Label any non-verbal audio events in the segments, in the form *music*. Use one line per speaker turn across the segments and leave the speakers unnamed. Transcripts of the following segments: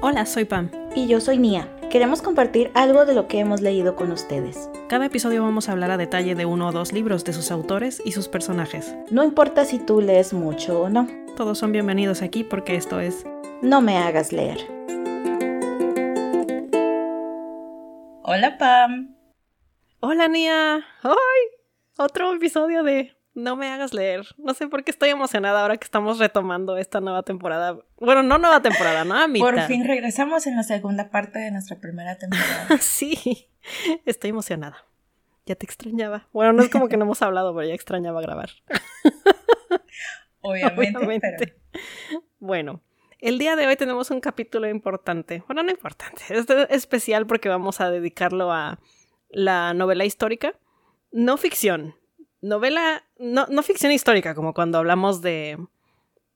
Hola, soy Pam.
Y yo soy Nia. Queremos compartir algo de lo que hemos leído con ustedes.
Cada episodio vamos a hablar a detalle de uno o dos libros, de sus autores y sus personajes.
No importa si tú lees mucho o no.
Todos son bienvenidos aquí porque esto es
No me hagas leer.
Hola Pam.
Hola Nia. ¡Ay! Otro episodio de No me hagas leer. No sé por qué estoy emocionada ahora que estamos retomando esta nueva temporada. Bueno, no nueva temporada, ¿no? *laughs* A mitad.
Por fin regresamos en la segunda parte de nuestra primera temporada. *laughs*
sí, estoy emocionada. Ya te extrañaba. Bueno, no es como que no hemos hablado, pero ya extrañaba grabar. *laughs*
Obviamente, Pero...
Bueno, el día de hoy tenemos un capítulo importante. Bueno, no importante, es especial porque vamos a dedicarlo a la novela histórica. No ficción. Novela, no, no ficción histórica, como cuando hablamos de,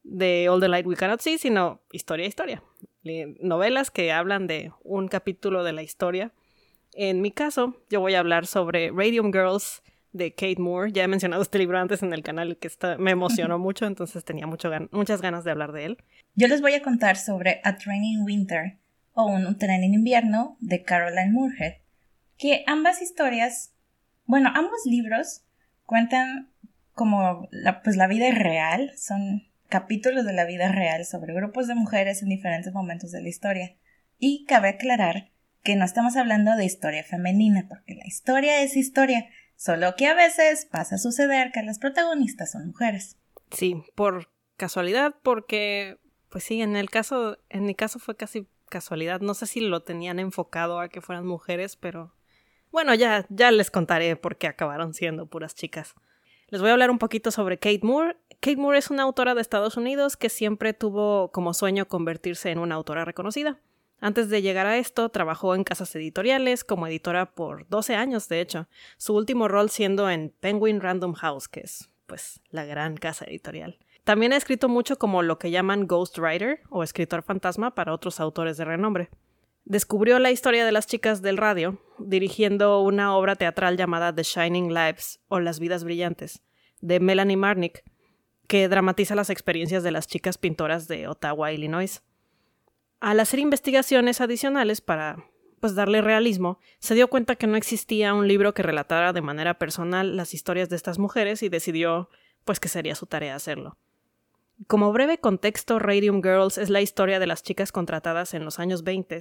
de All the Light We Cannot See, sino historia, historia. Novelas que hablan de un capítulo de la historia. En mi caso, yo voy a hablar sobre Radium Girls de Kate Moore. Ya he mencionado este libro antes en el canal que está, me emocionó *laughs* mucho, entonces tenía mucho muchas ganas de hablar de él.
Yo les voy a contar sobre A Train in Winter o Un, tren en invierno de Caroline Moorhead, que ambas historias, bueno, ambos libros cuentan como la, pues la vida real, son capítulos de la vida real sobre grupos de mujeres en diferentes momentos de la historia. Y cabe aclarar que no estamos hablando de historia femenina, porque la historia es historia, solo que a veces pasa a suceder que las protagonistas son mujeres.
Sí, por casualidad, porque, pues sí, en el caso, en mi caso fue casi casualidad. No sé si lo tenían enfocado a que fueran mujeres, pero bueno, ya, ya les contaré por qué acabaron siendo puras chicas. Les voy a hablar un poquito sobre Kate Moore. Kate Moore es una autora de Estados Unidos que siempre tuvo como sueño convertirse en una autora reconocida. Antes de llegar a esto, trabajó en casas editoriales como editora por 12 años, de hecho, su último rol siendo en Penguin Random House, que es, pues, la gran casa editorial. También ha escrito mucho como lo que llaman ghostwriter o escritor fantasma para otros autores de renombre. Descubrió la historia de las chicas del radio dirigiendo una obra teatral llamada The Shining Lives o Las Vidas Brillantes, de Melanie Marnick, que dramatiza las experiencias de las chicas pintoras de Ottawa, Illinois. Al hacer investigaciones adicionales para pues darle realismo, se dio cuenta que no existía un libro que relatara de manera personal las historias de estas mujeres y decidió pues que sería su tarea hacerlo. Como breve contexto, Radium Girls es la historia de las chicas contratadas en los años 20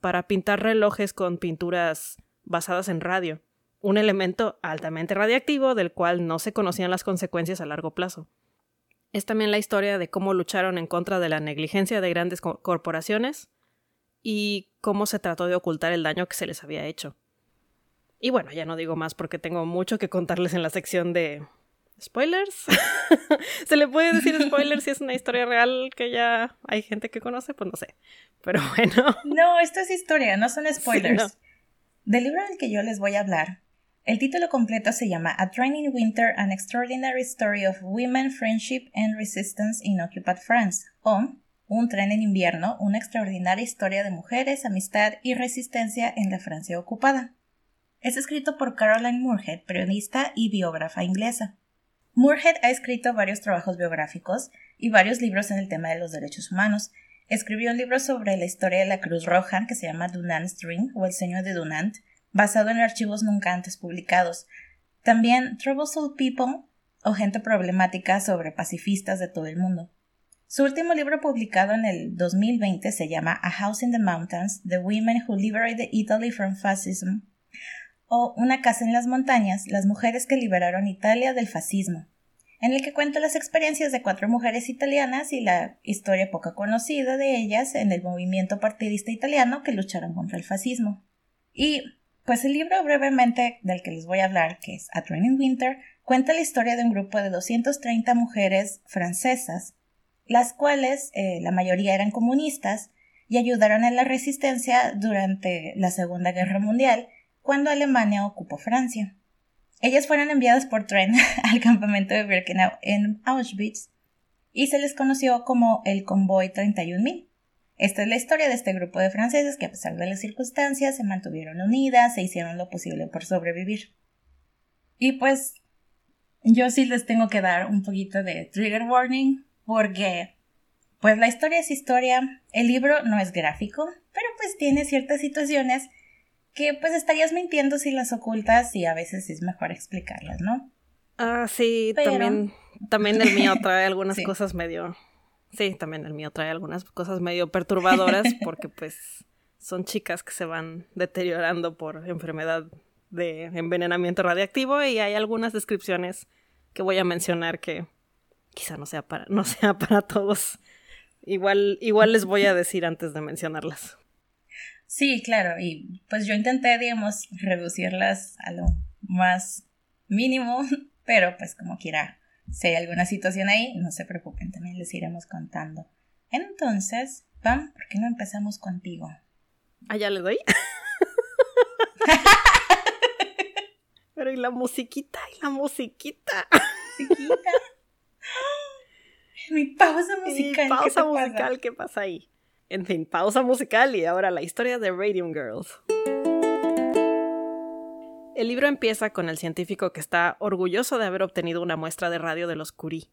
para pintar relojes con pinturas basadas en radio, un elemento altamente radiactivo del cual no se conocían las consecuencias a largo plazo. Es también la historia de cómo lucharon en contra de la negligencia de grandes corporaciones y cómo se trató de ocultar el daño que se les había hecho. Y bueno, ya no digo más porque tengo mucho que contarles en la sección de spoilers. *laughs* ¿Se le puede decir spoilers si es una historia real que ya hay gente que conoce? Pues no sé. Pero bueno.
No, esto es historia, no son spoilers. Del libro del que yo les voy a hablar, el título completo se llama A Training Winter, An Extraordinary Story of Women, Friendship and Resistance in Occupied France, o Un tren en invierno, una extraordinaria historia de mujeres, amistad y resistencia en la Francia ocupada. Es escrito por Caroline Moorhead, periodista y biógrafa inglesa. Moorhead ha escrito varios trabajos biográficos y varios libros en el tema de los derechos humanos. Escribió un libro sobre la historia de la Cruz Roja que se llama Dunant's Dream o El Señor de Dunant, basado en archivos nunca antes publicados. También Troublesome People o Gente Problemática sobre pacifistas de todo el mundo. Su último libro publicado en el 2020 se llama A House in the Mountains, The Women Who Liberated Italy from Fascism, o Una casa en las montañas, las mujeres que liberaron Italia del fascismo, en el que cuenta las experiencias de cuatro mujeres italianas y la historia poco conocida de ellas en el movimiento partidista italiano que lucharon contra el fascismo. Y pues el libro brevemente del que les voy a hablar, que es A Training Winter, cuenta la historia de un grupo de 230 mujeres francesas, las cuales eh, la mayoría eran comunistas y ayudaron en la resistencia durante la Segunda Guerra Mundial cuando Alemania ocupó Francia. Ellas fueron enviadas por tren *laughs* al campamento de Birkenau en Auschwitz y se les conoció como el Convoy 31.000. Esta es la historia de este grupo de franceses que a pesar de las circunstancias se mantuvieron unidas e hicieron lo posible por sobrevivir. Y pues yo sí les tengo que dar un poquito de trigger warning porque Pues la historia es historia, el libro no es gráfico, pero pues tiene ciertas situaciones que pues estarías mintiendo si las ocultas y a veces es mejor explicarlas, ¿no?
Ah, sí, también, *laughs* también el mío trae algunas cosas medio... Sí, también el mío trae algunas cosas medio perturbadoras *laughs* porque pues son chicas que se van deteriorando por enfermedad de envenenamiento radiactivo y hay algunas descripciones que voy a mencionar que quizá no sea para, no sea para todos. Igual, igual les voy a decir antes de mencionarlas.
Sí, claro, y pues yo intenté, digamos, reducirlas a lo más mínimo, *laughs* pero pues como quiera, si hay alguna situación ahí, no se preocupen, también les iremos contando. Entonces, Pam, ¿por qué no empezamos contigo?
Ah, ya le doy. Pero y la musiquita, y la musiquita. Musiquita. *laughs*
Mi pausa musical.
Mi pausa musical, ¿qué pasa ahí? En fin, pausa musical y ahora la historia de Radium Girls. El libro empieza con el científico que está orgulloso de haber obtenido una muestra de radio de los Curie.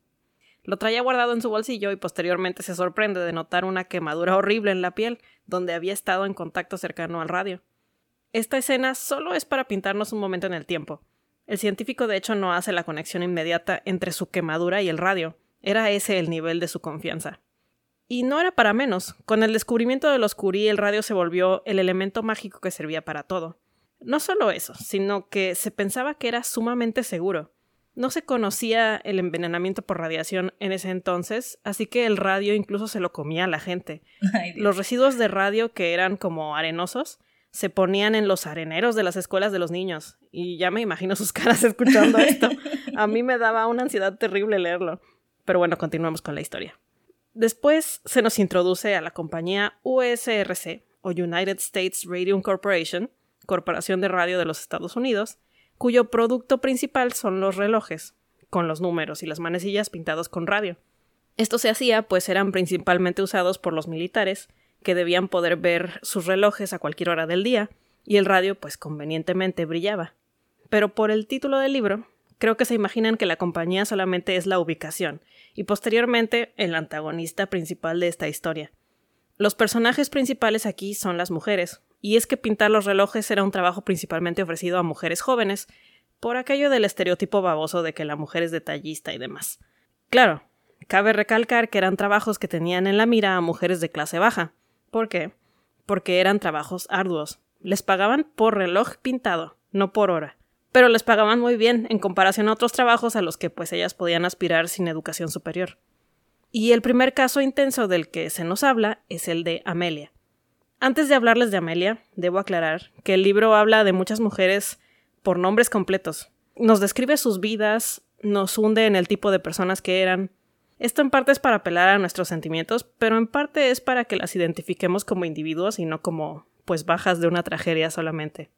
Lo traía guardado en su bolsillo y posteriormente se sorprende de notar una quemadura horrible en la piel, donde había estado en contacto cercano al radio. Esta escena solo es para pintarnos un momento en el tiempo. El científico de hecho no hace la conexión inmediata entre su quemadura y el radio. Era ese el nivel de su confianza. Y no era para menos. Con el descubrimiento de los Curie, el radio se volvió el elemento mágico que servía para todo. No solo eso, sino que se pensaba que era sumamente seguro. No se conocía el envenenamiento por radiación en ese entonces, así que el radio incluso se lo comía a la gente. los residuos de radio que eran como arenosos se ponían en los areneros de las escuelas de los niños. Y ya me imagino sus *laughs* caras escuchando esto. A mí me daba una ansiedad terrible leerlo. Pero bueno, continuamos con la historia. Después se nos introduce a la compañía USRC, o United States Radium Corporation, Corporación de Radio de los Estados Unidos, cuyo producto principal son los relojes, con los números y las manecillas pintados con radio. Esto se hacía pues eran principalmente usados por los militares, que debían poder ver sus relojes a cualquier hora del día, y el radio pues convenientemente brillaba. Pero por el título del libro, creo que se imaginan que la compañía solamente es la ubicación, y posteriormente el antagonista principal de esta historia. Los personajes principales aquí son las mujeres, y es que pintar los relojes era un trabajo principalmente ofrecido a mujeres jóvenes, por aquello del estereotipo baboso de que la mujer es detallista y demás. Claro, cabe recalcar que eran trabajos que tenían en la mira a mujeres de clase baja. ¿Por qué? Porque eran trabajos arduos. Les pagaban por reloj pintado, no por hora. Pero les pagaban muy bien en comparación a otros trabajos a los que pues ellas podían aspirar sin educación superior. Y el primer caso intenso del que se nos habla es el de Amelia. Antes de hablarles de Amelia, debo aclarar que el libro habla de muchas mujeres por nombres completos. Nos describe sus vidas, nos hunde en el tipo de personas que eran. Esto en parte es para apelar a nuestros sentimientos, pero en parte es para que las identifiquemos como individuos y no como, pues, bajas de una tragedia solamente.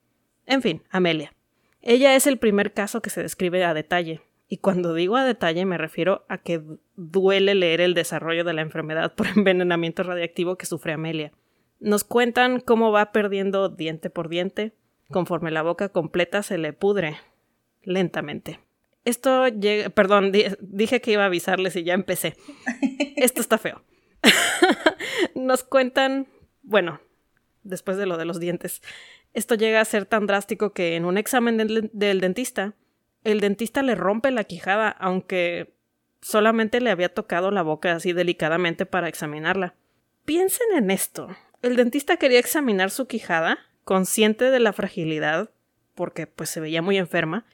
En fin, Amelia. Ella es el primer caso que se describe a detalle, y cuando digo a detalle me refiero a que duele leer el desarrollo de la enfermedad por *laughs* envenenamiento radiactivo que sufre Amelia. Nos cuentan cómo va perdiendo diente por diente, conforme la boca completa se le pudre lentamente. Esto llega, perdón, dije que iba a avisarles y ya empecé. *laughs* Esto está feo. *laughs* Nos cuentan, bueno, después de lo de los dientes, esto llega a ser tan drástico que en un examen del, dentista, el dentista le rompe la quijada, aunque solamente le había tocado la boca así delicadamente para examinarla. Piensen en esto. El dentista quería examinar su quijada, consciente de la fragilidad, porque pues se veía muy enferma,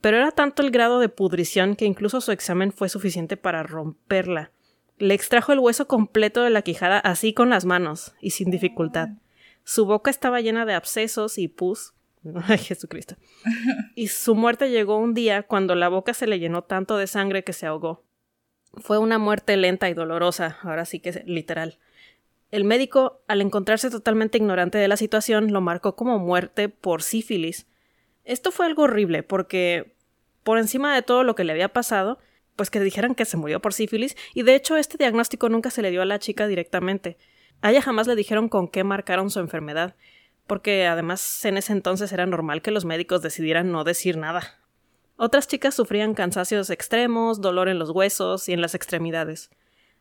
pero era tanto el grado de pudrición que incluso su examen fue suficiente para romperla. Le extrajo el hueso completo de la quijada así con las manos y sin dificultad. Su boca estaba llena de abscesos y pus. *laughs* Ay, Jesucristo. Y su muerte llegó un día cuando la boca se le llenó tanto de sangre que se ahogó. Fue una muerte lenta y dolorosa, ahora sí que es literal. El médico, al encontrarse totalmente ignorante de la situación, lo marcó como muerte por sífilis. Esto fue algo horrible, porque por encima de todo lo que le había pasado, pues que dijeran que se murió por sífilis, y de hecho este diagnóstico nunca se le dio a la chica directamente. A ella jamás le dijeron con qué marcaron su enfermedad, porque además en ese entonces era normal que los médicos decidieran no decir nada. Otras chicas sufrían cansancios extremos, dolor en los huesos y en las extremidades.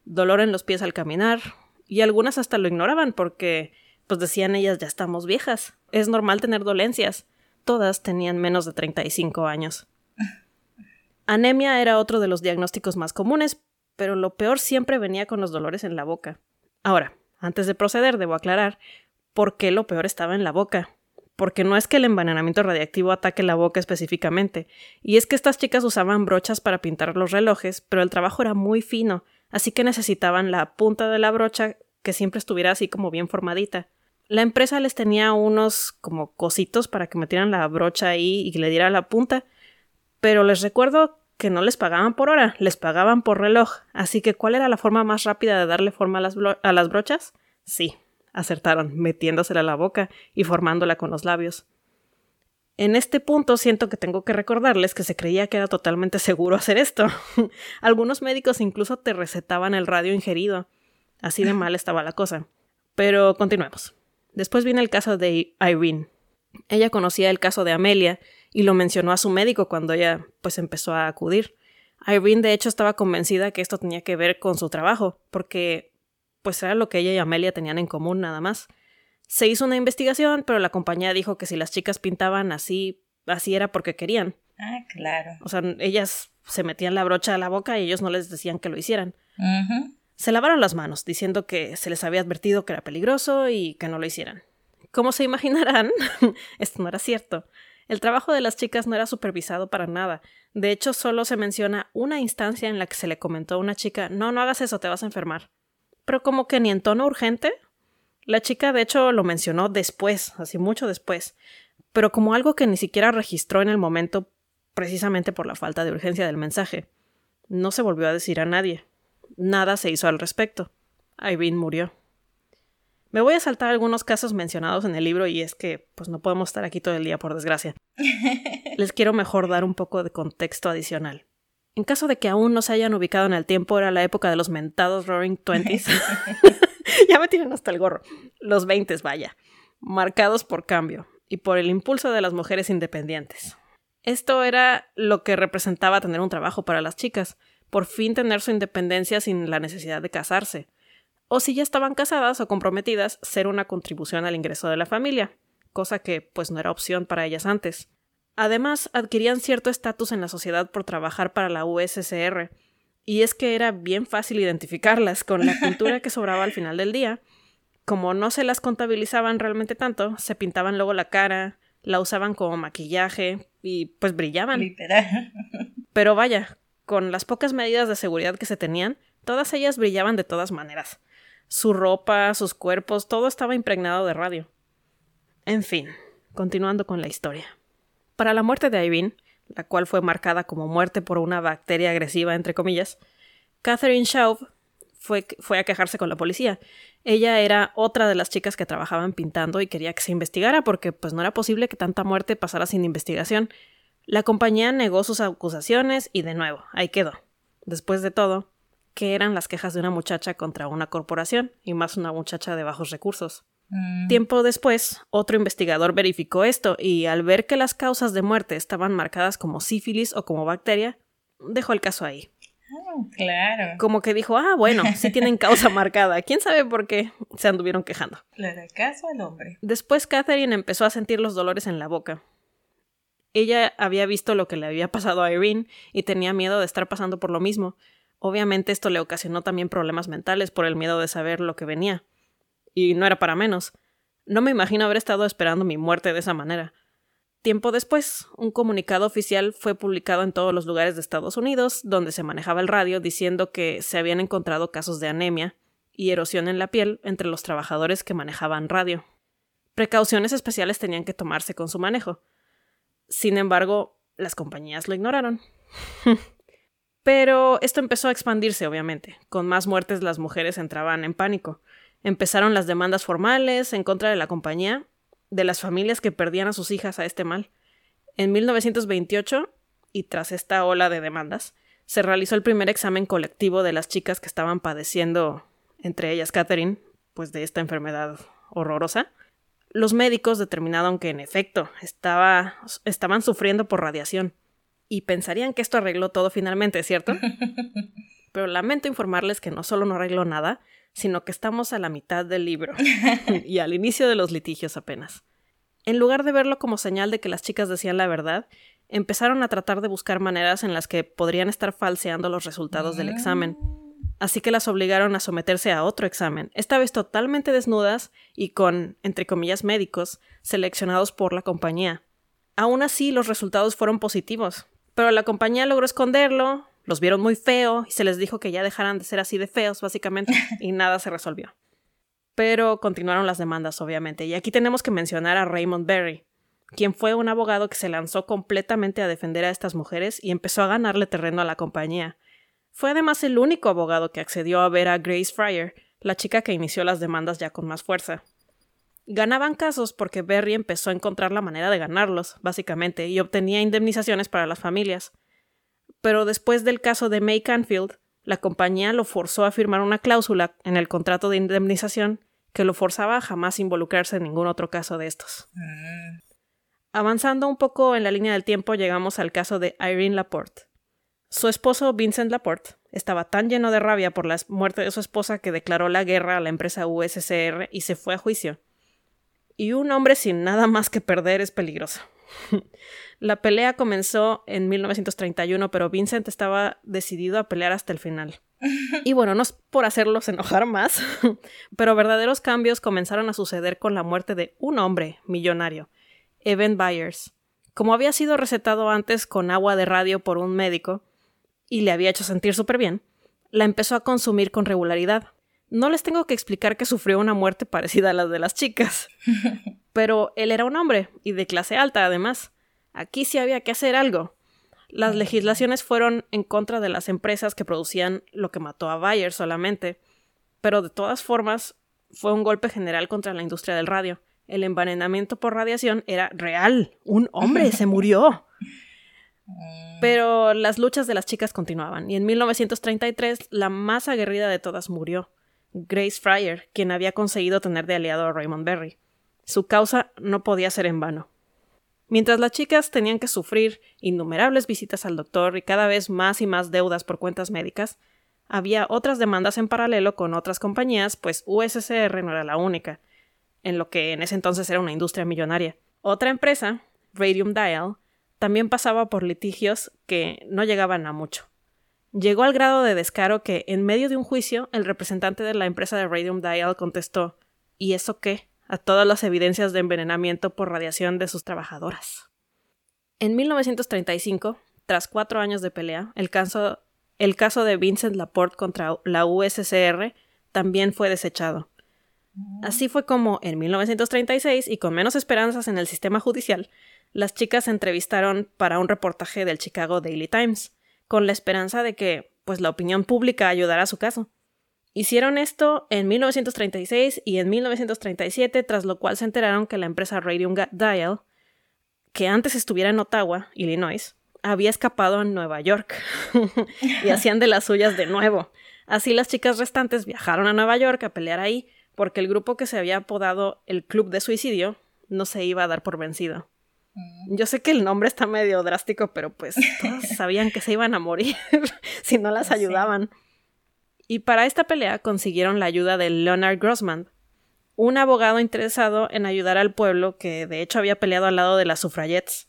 dolor en los pies al caminar, y algunas hasta lo ignoraban porque, pues decían ellas, ya estamos viejas, es normal tener dolencias. Todas tenían menos de 35 años. *laughs* Anemia era otro de los diagnósticos más comunes, pero lo peor siempre venía con los dolores en la boca. Ahora, antes de proceder, debo aclarar por qué lo peor estaba en la boca. Porque no es que el envenenamiento radiactivo ataque la boca específicamente, y es que estas chicas usaban brochas para pintar los relojes, pero el trabajo era muy fino, así que necesitaban la punta de la brocha que siempre estuviera así como bien formadita. La empresa les tenía unos como cositos para que metieran la brocha ahí y le diera la punta, pero les recuerdo que no les pagaban por hora, les pagaban por reloj, así que ¿cuál era la forma más rápida de darle forma a las, brochas? Sí, acertaron, metiéndosela a la boca y formándola con los labios. En este punto siento que tengo que recordarles que se creía que era totalmente seguro hacer esto. *laughs* Algunos médicos incluso te recetaban el radio ingerido. Así de mal estaba la cosa. Pero continuemos. Después viene el caso de Irene. Ella conocía el caso de Amelia y lo mencionó a su médico cuando ella pues empezó a acudir. Irene de hecho estaba convencida que esto tenía que ver con su trabajo, porque pues era lo que ella y Amelia tenían en común nada más. Se hizo una investigación, pero la compañía dijo que si las chicas pintaban así, así era porque querían.
Ah, claro.
O sea, ellas se metían la brocha a la boca y ellos no les decían que lo hicieran. Se lavaron las manos, diciendo que se les había advertido que era peligroso y que no lo hicieran. Como se imaginarán, *laughs* esto no era cierto. El trabajo de las chicas no era supervisado para nada. De hecho, solo se menciona una instancia en la que se le comentó a una chica no, no hagas eso, te vas a enfermar. Pero como que ni en tono urgente, la chica, de hecho, lo mencionó después, así mucho después, pero como algo que ni siquiera registró en el momento precisamente por la falta de urgencia del mensaje. No se volvió a decir a nadie. Nada se hizo al respecto. Irene murió. Me voy a saltar algunos casos mencionados en el libro y es que pues no podemos estar aquí todo el día por desgracia. *laughs* Les quiero mejor dar un poco de contexto adicional. En caso de que aún no se hayan ubicado en el tiempo, era la época de los mentados Roaring Twenties. *laughs* *laughs* ya me tienen hasta el gorro. Los veintes, vaya. Marcados por cambio y por el impulso de las mujeres independientes. Esto era lo que representaba tener un trabajo para las chicas, por fin tener su independencia sin la necesidad de casarse. O si ya estaban casadas o comprometidas, ser una contribución al ingreso de la familia, cosa que pues no era opción para ellas antes. Además, adquirían cierto estatus en la sociedad por trabajar para la USSR, y es que era bien fácil identificarlas con la pintura que sobraba al final del día. Como no se las contabilizaban realmente tanto, se pintaban luego la cara, la usaban como maquillaje y pues brillaban.
Literal.
Pero vaya, con las pocas medidas de seguridad que se tenían, todas ellas brillaban de todas maneras. Su ropa, sus cuerpos, todo estaba impregnado de radio. En fin, continuando con la historia. Para la muerte de Irene, la cual fue marcada como muerte por una bacteria agresiva, entre comillas, Catherine Schaub fue, fue, a quejarse con la policía. Ella era otra de las chicas que trabajaban pintando y quería que se investigara porque pues no era posible que tanta muerte pasara sin investigación. La compañía negó sus acusaciones y de nuevo, ahí quedó. Después de todo, ¿qué eran las quejas de una muchacha contra una corporación y más una muchacha de bajos recursos? Mm. Tiempo después, otro investigador verificó esto y al ver que las causas de muerte estaban marcadas como sífilis o como bacteria, dejó el caso ahí.
Ah, claro.
Como que dijo, ah, bueno, sí tienen causa marcada. ¿Quién sabe por qué se anduvieron quejando?
Claro, caso al hombre.
Después Catherine empezó a sentir los dolores en la boca. Ella había visto lo que le había pasado a Irene y tenía miedo de estar pasando por lo mismo. Obviamente esto le ocasionó también problemas mentales por el miedo de saber lo que venía y no era para menos. No me imagino haber estado esperando mi muerte de esa manera. Tiempo después, un comunicado oficial fue publicado en todos los lugares de Estados Unidos donde se manejaba el radio diciendo que se habían encontrado casos de anemia y erosión en la piel entre los trabajadores que manejaban radio. Precauciones especiales tenían que tomarse con su manejo. Sin embargo, las compañías lo ignoraron. *laughs* Pero esto empezó a expandirse, obviamente. Con más muertes las mujeres entraban en pánico. Empezaron las demandas formales en contra de la compañía, de las familias que perdían a sus hijas a este mal. En 1928, y tras esta ola de demandas, se realizó el primer examen colectivo de las chicas que estaban padeciendo, entre ellas Catherine, pues de esta enfermedad horrorosa. Los médicos determinaron que en efecto estaba, estaban sufriendo por radiación. Y pensarían que esto arregló todo finalmente, ¿cierto? *laughs* pero lamento informarles que no solo no arregló nada, sino que estamos a la mitad del libro *laughs* y al inicio de los litigios apenas. En lugar de verlo como señal de que las chicas decían la verdad, empezaron a tratar de buscar maneras en las que podrían estar falseando los resultados del examen. Así que las obligaron a someterse a otro examen, esta vez totalmente desnudas y con, entre comillas, médicos, seleccionados por la compañía. Aún así, los resultados fueron positivos, pero la compañía logró esconderlo, los vieron muy feo y se les dijo que ya dejaran de ser así de feos, básicamente, *laughs* y nada se resolvió. Pero continuaron las demandas, obviamente, y aquí tenemos que mencionar a Raymond Berry, quien fue un abogado que se lanzó completamente a defender a estas mujeres y empezó a ganarle terreno a la compañía. Fue además el único abogado que accedió a ver a Grace Fryer, la chica que inició las demandas ya con más fuerza. Ganaban casos porque Berry empezó a encontrar la manera de ganarlos, básicamente, y obtenía indemnizaciones para las familias pero después del caso de May Canfield, la compañía lo forzó a firmar una cláusula en el contrato de indemnización que lo forzaba a jamás involucrarse en ningún otro caso de estos. Mm. Avanzando un poco en la línea del tiempo, llegamos al caso de Irene Laporte. Su esposo Vincent Laporte estaba tan lleno de rabia por la muerte de su esposa que declaró la guerra a la empresa USCR y se fue a juicio. Y un hombre sin nada más que perder es peligroso. *laughs* La pelea comenzó en 1931, pero Vincent estaba decidido a pelear hasta el final. *laughs* Y bueno, no es por hacerlos enojar más, *laughs* pero verdaderos cambios comenzaron a suceder con la muerte de un hombre millonario, Evan Byers. Como había sido recetado antes con agua de radio por un médico y le había hecho sentir súper bien, la empezó a consumir con regularidad. No les tengo que explicar que sufrió una muerte parecida a la de las chicas, *laughs* pero él era un hombre y de clase alta además. Aquí sí había que hacer algo. Las legislaciones fueron en contra de las empresas que producían lo que mató a Bayer solamente, pero de todas formas fue un golpe general contra la industria del radio. El envenenamiento por radiación era real. Un hombre se *laughs* murió. Pero las luchas de las chicas continuaban, y en 1933 la más aguerrida de todas murió, Grace Fryer, quien había conseguido tener de aliado a Raymond Berry. Su causa no podía ser en vano. Mientras las chicas tenían que sufrir innumerables visitas al doctor y cada vez más y más deudas por cuentas médicas, había otras demandas en paralelo con otras compañías, pues USCR no era la única, en lo que en ese entonces era una industria millonaria. Otra empresa, Radium Dial, también pasaba por litigios que no llegaban a mucho. Llegó al grado de descaro que, en medio de un juicio, el representante de la empresa de Radium Dial contestó ¿Y eso qué? a todas las evidencias de envenenamiento por radiación de sus trabajadoras. En 1935, tras cuatro años de pelea, el caso, de Vincent Laporte contra la USCR también fue desechado. Así fue como, en 1936, y con menos esperanzas en el sistema judicial, las chicas se entrevistaron para un reportaje del Chicago Daily Times, con la esperanza de que, pues, la opinión pública ayudara a su caso. Hicieron esto en 1936 y en 1937, tras lo cual se enteraron que la empresa Radium Dial, que antes estuviera en Ottawa, Illinois, había escapado a Nueva York *laughs* y hacían de las suyas de nuevo. Así las chicas restantes viajaron a Nueva York a pelear ahí porque el grupo que se había apodado el Club de Suicidio no se iba a dar por vencido. Yo sé que el nombre está medio drástico, pero pues todos *laughs* sabían que se iban a morir *laughs* si no las ayudaban y para esta pelea consiguieron la ayuda de Leonard Grossman, un abogado interesado en ayudar al pueblo que de hecho había peleado al lado de las suffragettes.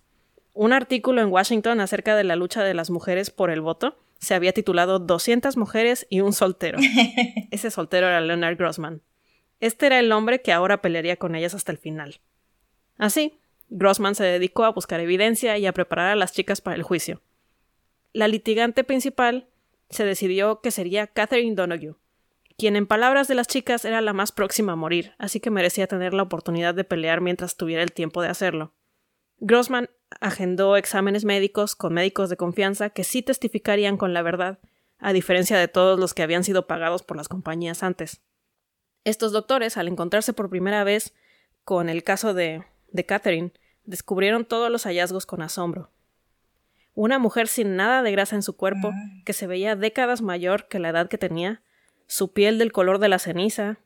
Un artículo en Washington acerca de la lucha de las mujeres por el voto se había titulado 200 mujeres y un soltero. *laughs* Ese soltero era Leonard Grossman. Este era el hombre que ahora pelearía con ellas hasta el final. Así, Grossman se dedicó a buscar evidencia y a preparar a las chicas para el juicio. La litigante principal se decidió que sería Catherine Donoghue, quien en palabras de las chicas era la más próxima a morir, así que merecía tener la oportunidad de pelear mientras tuviera el tiempo de hacerlo. Grossman agendó exámenes médicos con médicos de confianza que sí testificarían con la verdad, a diferencia de todos los que habían sido pagados por las compañías antes. Estos doctores, al encontrarse por primera vez con el caso de, de Catherine, descubrieron todos los hallazgos con asombro. Una mujer sin nada de grasa en su cuerpo, que se veía décadas mayor que la edad que tenía, su piel del color de la ceniza,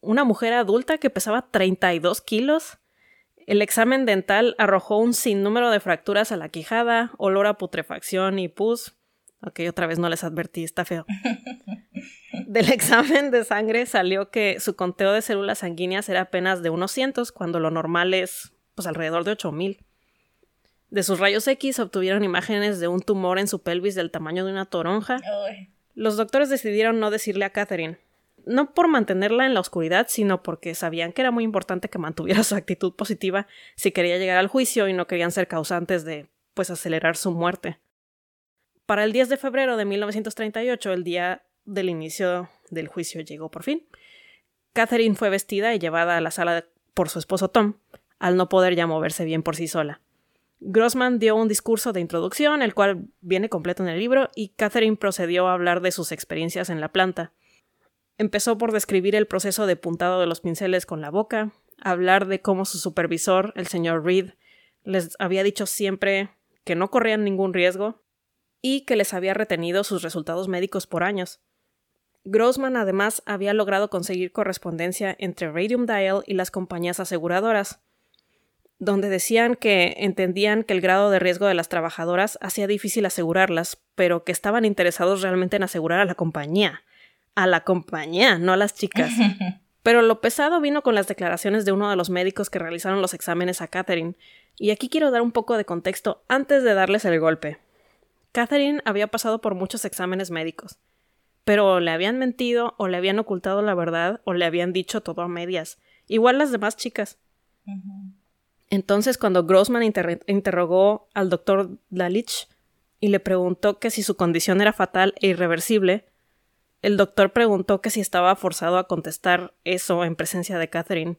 una mujer adulta que pesaba 32 kilos. El examen dental arrojó un sinnúmero de fracturas a la quijada, olor a putrefacción y pus, Ok, otra vez no les advertí, está feo. *laughs* *laughs* Del examen de sangre salió que su conteo de células sanguíneas era apenas de unos cientos, cuando lo normal es pues alrededor de 8000. De sus rayos X obtuvieron imágenes de un tumor en su pelvis del tamaño de una toronja. Los doctores decidieron no decirle a Catherine, no por mantenerla en la oscuridad, sino porque sabían que era muy importante que mantuviera su actitud positiva si quería llegar al juicio y no querían ser causantes de, pues, acelerar su muerte. Para el 10 de febrero de 1938, el día del inicio del juicio llegó por fin. Catherine fue vestida y llevada a la sala por su esposo Tom, al no poder ya moverse bien por sí sola. Grossman dio un discurso de introducción, el cual viene completo en el libro, y Catherine procedió a hablar de sus experiencias en la planta. Empezó por describir el proceso de puntado de los pinceles con la boca, hablar de cómo su supervisor, el señor Reed, les había dicho siempre que no corrían ningún riesgo y que les había retenido sus resultados médicos por años. Grossman además había logrado conseguir correspondencia entre Radium Dial y las compañías aseguradoras, donde decían que entendían que el grado de riesgo de las trabajadoras hacía difícil asegurarlas, pero que estaban interesados realmente en asegurar a la compañía. A la compañía, no a las chicas. *laughs* Pero lo pesado vino con las declaraciones de uno de los médicos que realizaron los exámenes a Catherine, y aquí quiero dar un poco de contexto antes de darles el golpe. Catherine había pasado por muchos exámenes médicos, pero le habían mentido o le habían ocultado la verdad o le habían dicho todo a medias, igual las demás chicas. Entonces, cuando Grossman interrogó al doctor Lalich y le preguntó que si su condición era fatal e irreversible, el doctor preguntó que si estaba forzado a contestar eso en presencia de Catherine.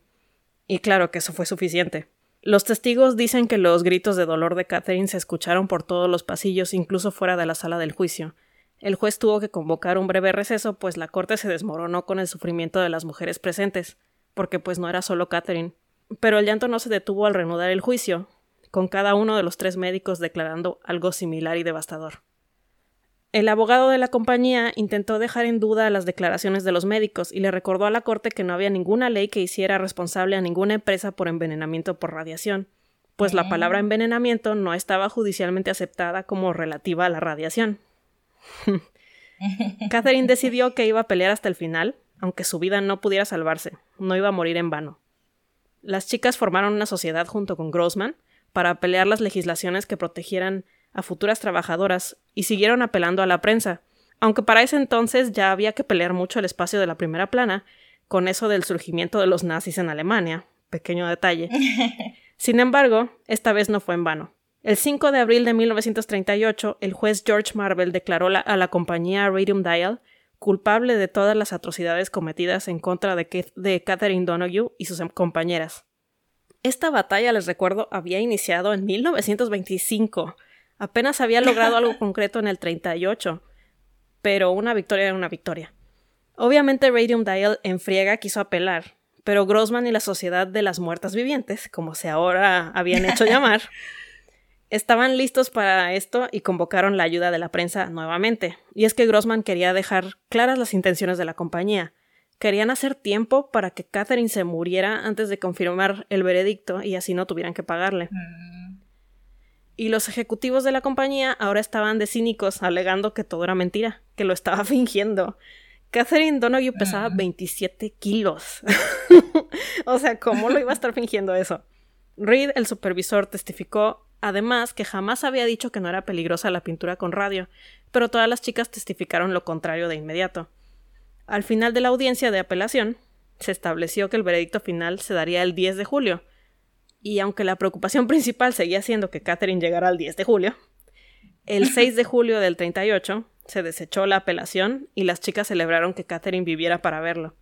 Y claro que eso fue suficiente. Los testigos dicen que los gritos de dolor de Catherine se escucharon por todos los pasillos, incluso fuera de la sala del juicio. El juez tuvo que convocar un breve receso, pues la corte se desmoronó con el sufrimiento de las mujeres presentes, porque pues no era solo Catherine. Pero el llanto no se detuvo al reanudar el juicio, con cada uno de los tres médicos declarando algo similar y devastador. El abogado de la compañía intentó dejar en duda las declaraciones de los médicos y le recordó a la Corte que no había ninguna ley que hiciera responsable a ninguna empresa por envenenamiento por radiación, pues la palabra envenenamiento no estaba judicialmente aceptada como relativa a la radiación. *laughs* Catherine decidió que iba a pelear hasta el final, aunque su vida no pudiera salvarse, no iba a morir en vano. Las chicas formaron una sociedad junto con Grossman para pelear las legislaciones que protegieran a futuras trabajadoras y siguieron apelando a la prensa, aunque para ese entonces ya había que pelear mucho el espacio de la primera plana, con eso del surgimiento de los nazis en Alemania. Pequeño detalle. *laughs* Sin embargo, esta vez no fue en vano. El 5 de abril de 1938, el juez George Marvel declaró a la compañía Radium Dial culpable de todas las atrocidades cometidas en contra de, de Catherine Donoghue y sus compañeras. Esta batalla, les recuerdo, había iniciado en 1925, Apenas había logrado algo *laughs* concreto en el 38, pero una victoria era una victoria. Obviamente Radium Dial en friega quiso apelar, pero Grossman y la Sociedad de las Muertas Vivientes, como se ahora habían hecho *laughs* llamar, estaban listos para esto y convocaron la ayuda de la prensa nuevamente. Y es que Grossman quería dejar claras las intenciones de la compañía. Querían hacer tiempo para que Catherine se muriera antes de confirmar el veredicto y así no tuvieran que pagarle. Mm y los ejecutivos de la compañía ahora estaban de cínicos, alegando que todo era mentira, que lo estaba *laughs* fingiendo. Catherine Donoghue pesaba 27 kilos. *laughs* o sea, ¿cómo lo iba a estar fingiendo eso? Reed, el supervisor, testificó además que jamás había dicho que no era peligrosa la pintura con radio, pero todas las chicas testificaron lo contrario de inmediato. Al final de la audiencia de apelación, se estableció que el veredicto final se daría el 10 de julio, y aunque la preocupación *laughs* principal seguía siendo que Catherine llegara al 10 de julio, el *laughs* 6 de julio del 38 se desechó la apelación y las chicas celebraron que Catherine viviera para verlo.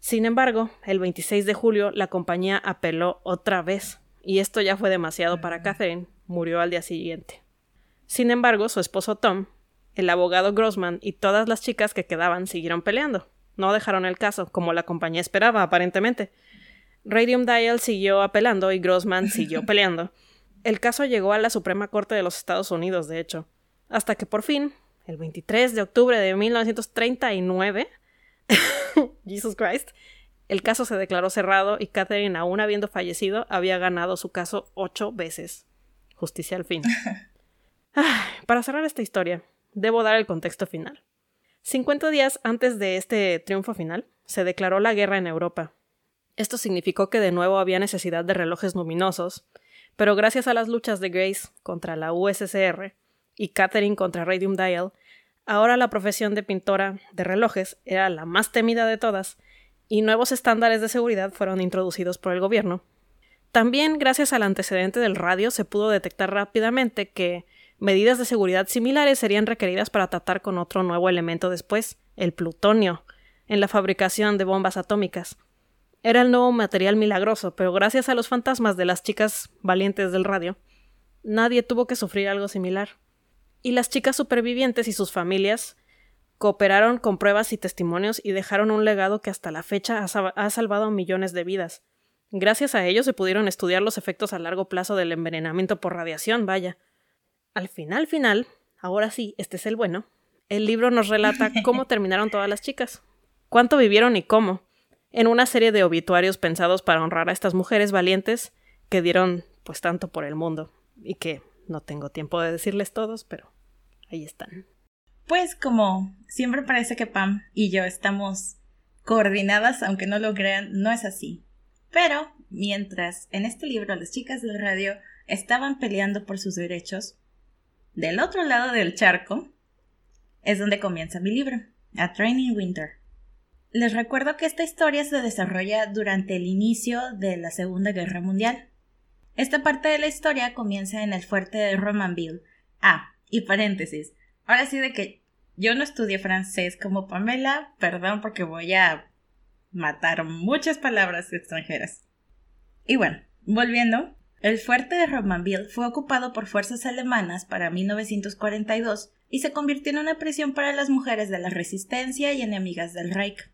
Sin embargo, el 26 de julio la compañía apeló otra vez, y esto ya fue demasiado para Catherine, murió al día siguiente. Sin embargo, su esposo Tom, el abogado Grossman y todas las chicas que quedaban siguieron peleando. No dejaron el caso, como la compañía esperaba, aparentemente, Radium Dial siguió apelando y Grossman *laughs* siguió peleando. El caso llegó a la Suprema Corte de los Estados Unidos, de hecho, hasta que por fin, el 23 de octubre de 1939, *laughs* Jesus Christ, el caso se declaró cerrado y Catherine, aún habiendo fallecido, había ganado su caso ocho veces. Justicia al fin. *laughs* para cerrar esta historia, Debo dar el contexto final. 50 días antes de este triunfo final, se declaró la guerra en Europa. Esto significó que de nuevo había necesidad de relojes luminosos, pero gracias a las luchas de Grace contra la USSR y Catherine contra Radium Dial, ahora la profesión de pintora de relojes era la más temida de todas, y nuevos estándares de seguridad fueron introducidos por el gobierno. También, gracias al antecedente del radio, se pudo detectar rápidamente que medidas de seguridad similares serían requeridas para tratar con otro nuevo elemento después, el plutonio, en la fabricación de bombas atómicas, era el nuevo material milagroso, pero gracias a los fantasmas de las chicas valientes del radio, nadie tuvo que sufrir algo similar. Y las chicas supervivientes y sus familias cooperaron con pruebas y testimonios y dejaron un legado que hasta la fecha ha, salvado millones de vidas. Gracias a ello se pudieron estudiar los efectos a largo plazo del envenenamiento por radiación, vaya. Al final, final, ahora sí, este es el bueno, el libro nos relata *laughs* cómo terminaron todas las chicas, cuánto vivieron y cómo, en una serie de obituarios pensados para honrar a estas mujeres valientes que dieron pues tanto por el mundo y que no tengo tiempo de decirles todos, pero ahí están.
Pues como siempre parece que Pam y yo estamos coordinadas, aunque no lo crean, no es así. Pero mientras en este libro las chicas del radio estaban peleando por sus derechos, del otro lado del charco es donde comienza mi libro, A Training Winter. Les recuerdo que esta historia se desarrolla durante el inicio de la Segunda Guerra Mundial. Esta parte de la historia comienza en el fuerte de Romanville. Ah, y paréntesis. Ahora sí de que yo no estudié francés como Pamela, perdón porque voy a matar muchas palabras extranjeras. Y bueno, volviendo, el fuerte de Romanville fue ocupado por fuerzas alemanas para 1942 y se convirtió en una prisión para las mujeres de la resistencia y enemigas del Reich.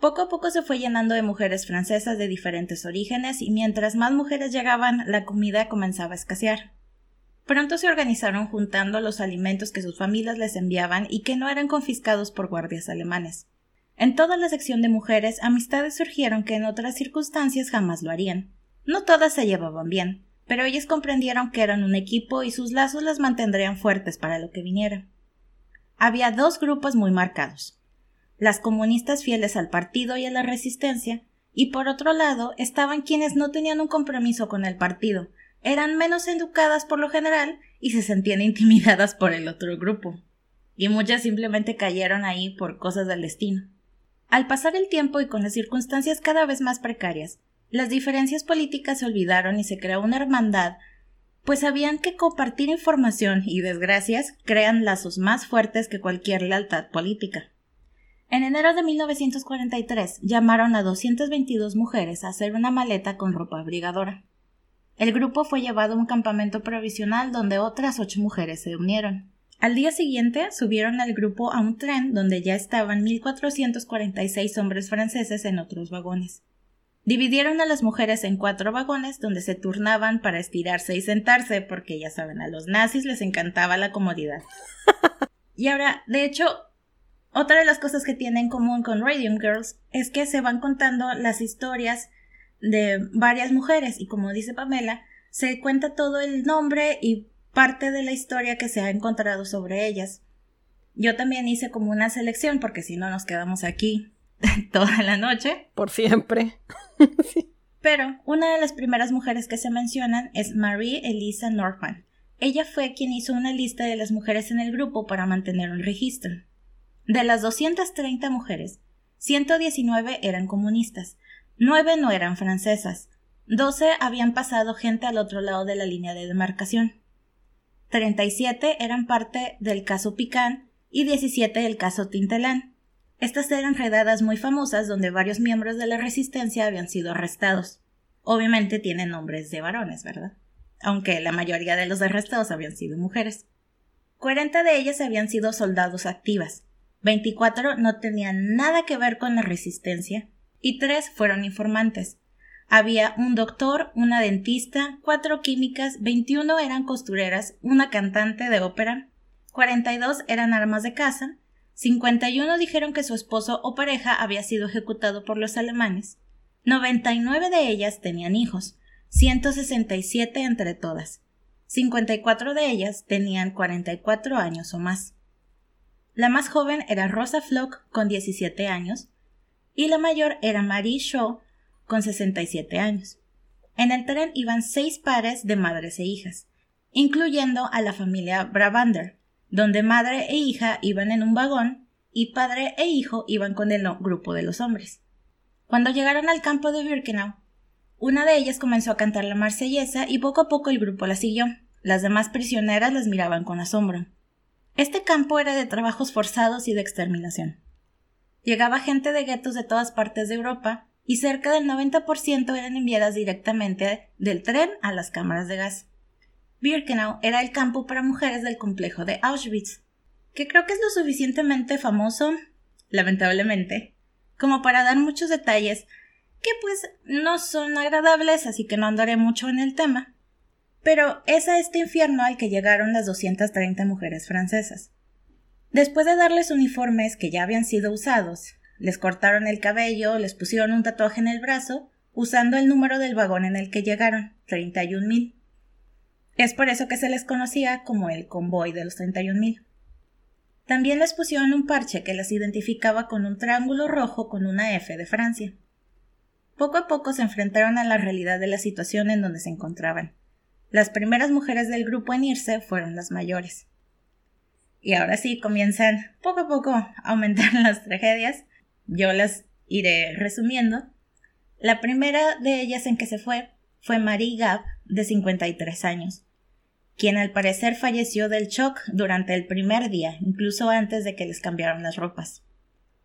Poco a poco se fue llenando de mujeres francesas de diferentes orígenes y mientras más mujeres llegaban, la comida comenzaba a escasear. Pronto se organizaron juntando los alimentos que sus familias les enviaban y que no eran confiscados por guardias alemanes. En toda la sección de mujeres, amistades surgieron que en otras circunstancias jamás lo harían. No todas se llevaban bien, pero ellas comprendieron que eran un equipo y sus lazos las mantendrían fuertes para lo que viniera. Había dos grupos muy marcados las comunistas fieles al partido y a la resistencia, y por otro lado estaban quienes no tenían un compromiso con el partido, eran menos educadas por lo general y se sentían intimidadas por el otro grupo. Y muchas simplemente cayeron ahí por cosas del destino. Al pasar el tiempo y con las circunstancias cada vez más precarias, las diferencias políticas se olvidaron y se creó una hermandad, pues sabían que compartir información y desgracias crean lazos más fuertes que cualquier lealtad política. En enero de 1943 llamaron a 222 mujeres a hacer una maleta con ropa abrigadora. El grupo fue llevado a un campamento provisional donde otras ocho mujeres se unieron. Al día siguiente subieron al grupo a un tren donde ya estaban 1.446 hombres franceses en otros vagones. Dividieron a las mujeres en cuatro vagones donde se turnaban para estirarse y sentarse porque ya saben, a los nazis les encantaba la comodidad. y ahora, de hecho, otra de las cosas que tiene en común con Radium Girls es que se van contando las historias de varias mujeres y como dice Pamela, se cuenta todo el nombre y parte de la historia que se ha encontrado sobre ellas. Yo también hice como una selección porque si no nos quedamos aquí *laughs* toda la noche.
Por siempre. *laughs*
Pero una de las primeras mujeres que se mencionan es Marie Elisa Norman. Ella fue quien hizo una lista de las mujeres en el grupo para mantener un registro. De las 230 mujeres, 119 eran comunistas, 9 no eran francesas, 12 habían pasado gente al otro lado de la línea de demarcación, 37 eran parte del caso Picán y 17 del caso Tintelán. Estas eran redadas muy famosas donde varios miembros de la resistencia habían sido arrestados. Obviamente tienen nombres de varones, ¿verdad? Aunque la mayoría de los arrestados habían sido mujeres. 40 de ellas habían sido soldados activas, 24 no tenían nada que ver con la resistencia y 3 fueron informantes. Había un doctor, una dentista, cuatro químicas, 21 eran costureras, una cantante de ópera, 42 eran armas de caza, 51 dijeron que su esposo o pareja había sido ejecutado por los alemanes, 99 de ellas tenían hijos, 167 entre todas, 54 de ellas tenían 44 años o más. La más joven era Rosa Flock, con 17 años, y la mayor era Marie Shaw, con 67 años. En el tren iban seis pares de madres e hijas, incluyendo a la familia Bravander, donde madre e hija iban en un vagón y padre e hijo iban con el grupo de los hombres. Cuando llegaron al campo de Birkenau, una de ellas comenzó a cantar la marsellesa y poco a poco el grupo la siguió. Las demás prisioneras las miraban con asombro. Este campo era de trabajos forzados y de exterminación. Llegaba gente de guetos de todas partes de Europa y cerca del 90% eran enviadas directamente del tren a las cámaras de gas. Birkenau era el campo para mujeres del complejo de Auschwitz, que creo que es lo suficientemente famoso, lamentablemente, como para dar muchos detalles que pues no son agradables, así que no andaré mucho en el tema. Pero es a este infierno al que llegaron las 230 mujeres francesas. Después de darles uniformes que ya habían sido usados, les cortaron el cabello, les pusieron un tatuaje en el brazo, usando el número del vagón en el que llegaron, 31.000. Es por eso que se les conocía como el convoy de los 31.000. También les pusieron un parche que las identificaba con un triángulo rojo con una F de Francia. Poco a poco se enfrentaron a la realidad de la situación en donde se encontraban. Las primeras mujeres del grupo en irse fueron las mayores. Y ahora sí comienzan poco a poco a aumentar *laughs* las tragedias. Yo las iré resumiendo. La primera de ellas en que se fue fue Marie Gab, de 53 años quien al parecer falleció del shock durante el primer día, incluso antes de que les cambiaran las ropas.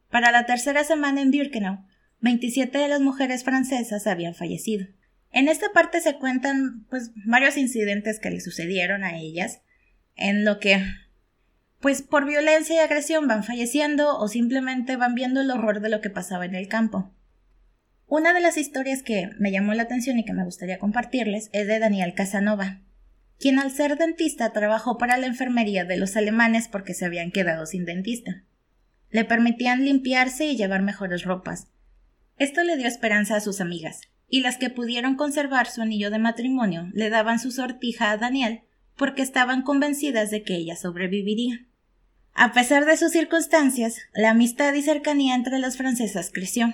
Para la tercera semana en Birkenau, 27 de las mujeres francesas habían fallecido. En esta parte se cuentan pues varios incidentes que le sucedieron a ellas, en lo que pues por violencia y agresión van falleciendo o simplemente van viendo el horror de lo que pasaba en el campo. Una de las historias que me llamó la atención y que me gustaría compartirles es de Daniel Casanova, quien al ser dentista trabajó para la enfermería de los alemanes porque se habían quedado sin dentista. Le permitían limpiarse y llevar mejores ropas. Esto le dio esperanza a sus amigas, y las que pudieron conservar su anillo de matrimonio le daban su sortija a Daniel porque estaban convencidas de que ella sobreviviría. A pesar de sus circunstancias, la amistad y cercanía entre las francesas creció,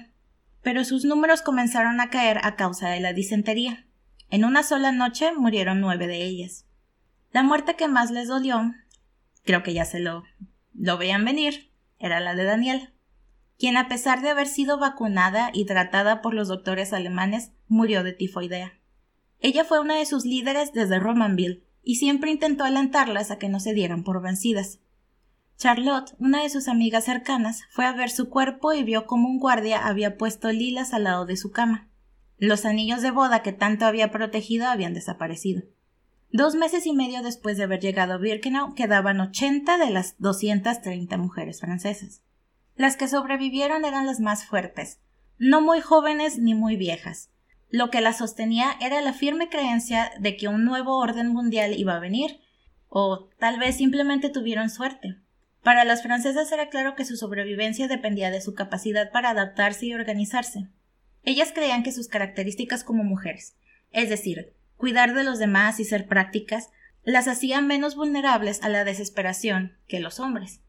pero sus números comenzaron a caer a causa de la disentería. En una sola noche murieron nueve de ellas. La muerte que más les dolió, creo que ya se lo, lo veían venir, era la de Daniel, quien a pesar de haber sido vacunada y tratada por los doctores alemanes, murió de tifoidea. Ella fue una de sus líderes desde Romanville y siempre intentó alentarlas a que no se dieran por vencidas. Charlotte, una de sus amigas cercanas, fue a ver su cuerpo y vio cómo un guardia había puesto lilas al lado de su cama. Los anillos de boda que tanto había protegido habían desaparecido. Dos meses y medio después de haber llegado a Birkenau quedaban ochenta de las doscientas treinta mujeres francesas. Las que sobrevivieron eran las más fuertes, no muy jóvenes ni muy viejas. Lo que las sostenía era la firme creencia de que un nuevo orden mundial iba a venir, o tal vez simplemente tuvieron suerte. Para las francesas era claro que su sobrevivencia dependía de su capacidad para adaptarse y organizarse. Ellas creían que sus características como mujeres, es decir, cuidar de los demás y ser prácticas, las hacían menos vulnerables a la desesperación que los hombres.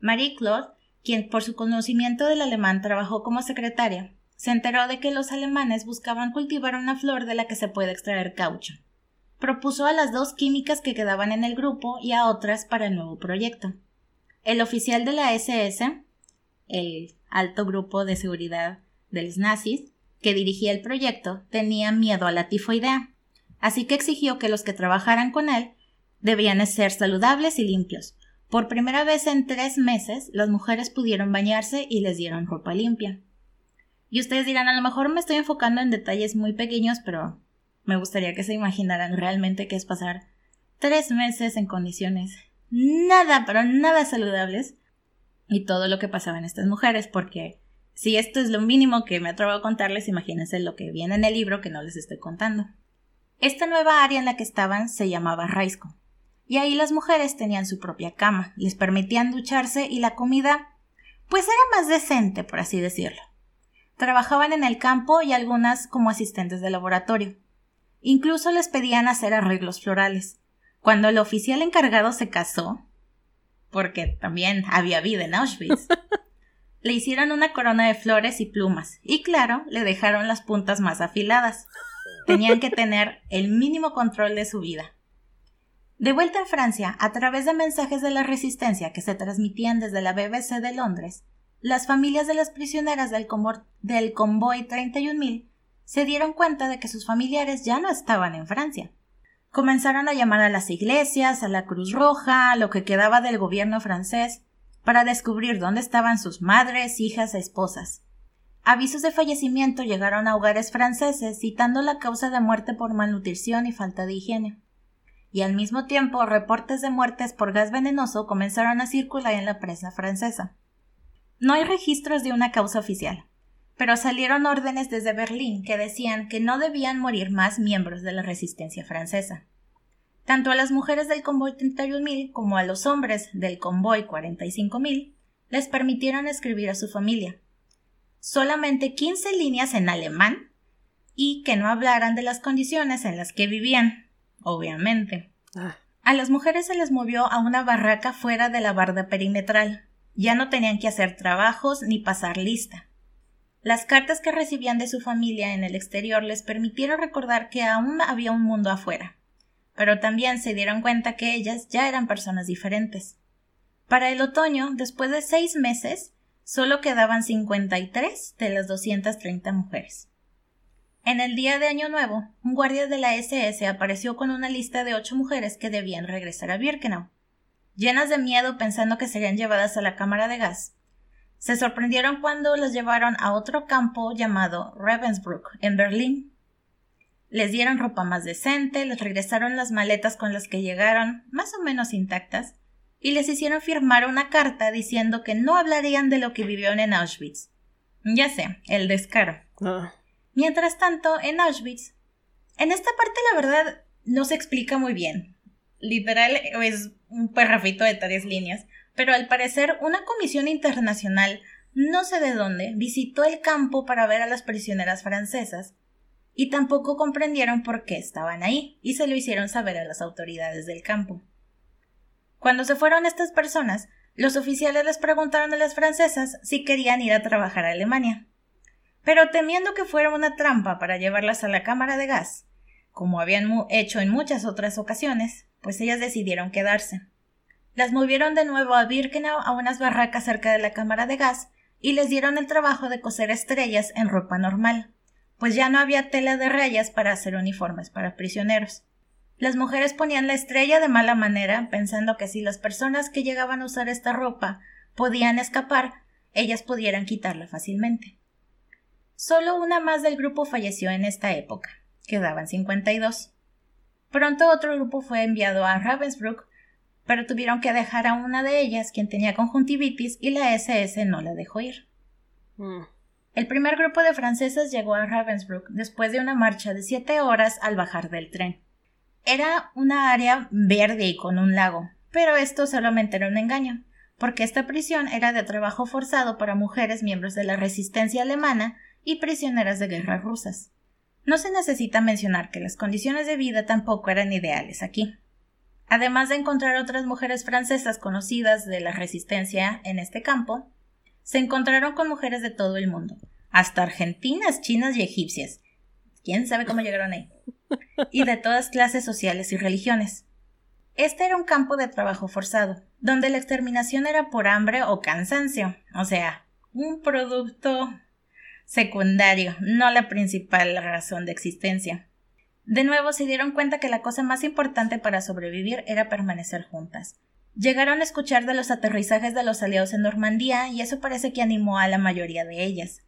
Marie Claude, quien por su conocimiento del alemán trabajó como secretaria, se enteró de que los alemanes buscaban cultivar una flor de la que se puede extraer caucho. Propuso a las dos químicas que quedaban en el grupo y a otras para el nuevo proyecto. El oficial de la SS, el alto grupo de seguridad de los nazis, que dirigía el proyecto, tenía miedo a la tifoidea, así que exigió que los que trabajaran con él debían ser saludables y limpios. Por primera vez en tres meses, las mujeres pudieron bañarse y les dieron ropa limpia. Y ustedes dirán, a lo mejor me estoy enfocando en detalles muy pequeños, pero me gustaría que se imaginaran realmente qué es pasar tres meses en condiciones nada, pero nada saludables y todo lo que pasaba en estas mujeres, porque si esto es lo mínimo que me atrevo a contarles, imagínense lo que viene en el libro que no les estoy contando. Esta nueva área en la que estaban se llamaba Raisco, y ahí las mujeres tenían su propia cama, les permitían ducharse y la comida pues era más decente, por así decirlo. Trabajaban en el campo y algunas como asistentes de laboratorio. Incluso les pedían hacer arreglos florales. Cuando el oficial encargado se casó, porque también había vida en Auschwitz. *laughs* le hicieron una corona de flores y plumas, y claro, le dejaron las puntas más afiladas. Tenían que tener el mínimo control de su vida. De vuelta en Francia, a través de mensajes de la resistencia que se transmitían desde la BBC de Londres, las familias de las prisioneras del, del convoy 31.000 se dieron cuenta de que sus familiares ya no estaban en Francia. Comenzaron a llamar a las iglesias, a la Cruz Roja, a lo que quedaba del gobierno francés, para descubrir dónde estaban sus madres, hijas e esposas. Avisos de fallecimiento llegaron a hogares franceses citando la causa de muerte por malnutrición y falta de higiene. Y al mismo tiempo reportes de muertes por gas venenoso comenzaron a circular en la prensa francesa. No hay registros de una causa oficial, pero salieron órdenes desde Berlín que decían que no debían morir más miembros de la resistencia francesa. Tanto a las mujeres del convoy 31.000 como a los hombres del convoy 45.000 les permitieron escribir a su familia. Solamente 15 líneas en alemán y que no hablaran de las condiciones en las que vivían, obviamente. Ah. A las mujeres se les movió a una barraca fuera de la barda perimetral. Ya no tenían que hacer trabajos ni pasar lista. Las cartas que recibían de su familia en el exterior les permitieron recordar que aún había un mundo afuera, pero también se dieron cuenta que ellas ya eran personas diferentes. Para el otoño, después de seis meses, solo quedaban 53 de las 230 mujeres. En el día de Año Nuevo, un guardia de la SS apareció con una lista de ocho mujeres que debían regresar a Birkenau. Llenas de miedo pensando que serían llevadas a la cámara de gas, se sorprendieron cuando los llevaron a otro campo llamado Ravensbrück, en Berlín. Les dieron ropa más decente, les regresaron las maletas con las que llegaron, más o menos intactas, y les hicieron firmar una carta diciendo que no hablarían de lo que vivieron en Auschwitz. Ya sé, el descaro. Ah. Mientras tanto, en Auschwitz, en esta parte la verdad no se explica muy bien. Literal es un perrafito de tres líneas, pero al parecer una comisión internacional, no sé de dónde, visitó el campo para ver a las prisioneras francesas, y tampoco comprendieron por qué estaban ahí, y se lo hicieron saber a las autoridades del campo. Cuando se fueron estas personas, los oficiales les preguntaron a las francesas si querían ir a trabajar a Alemania. Pero temiendo que fuera una trampa para llevarlas a la cámara de gas, como habían hecho en muchas otras ocasiones, pues ellas decidieron quedarse. Las movieron de nuevo a Birkenau a unas barracas cerca de la cámara de gas y les dieron el trabajo de coser estrellas en ropa normal, pues ya no había tela de rayas para hacer uniformes para prisioneros. Las mujeres ponían la estrella de mala manera, pensando que si las personas que llegaban a usar esta ropa podían escapar, ellas pudieran quitarla fácilmente. Solo una más del grupo falleció en esta época. Quedaban 52. Pronto otro grupo fue enviado a Ravensbrück pero tuvieron que dejar a una de ellas, quien tenía conjuntivitis, y la SS no la dejó ir. Mm. El primer grupo de franceses llegó a Ravensbrück después de una marcha de siete horas al bajar del tren. Era una área verde y con un lago, pero esto solamente era un engaño, porque esta prisión era de trabajo forzado para mujeres miembros de la resistencia alemana y prisioneras de guerra rusas. No se necesita mencionar que las condiciones de vida tampoco eran ideales aquí. Además de encontrar otras mujeres francesas conocidas de la resistencia en este campo, se encontraron con mujeres de todo el mundo, hasta argentinas, chinas y egipcias. ¿Quién sabe cómo llegaron ahí? Y de todas clases sociales y religiones. Este era un campo de trabajo forzado, donde la exterminación era por hambre o cansancio, o sea, un producto secundario, no la principal razón de existencia. De nuevo se dieron cuenta que la cosa más importante para sobrevivir era permanecer juntas. Llegaron a escuchar de los aterrizajes de los aliados en Normandía y eso parece que animó a la mayoría de ellas.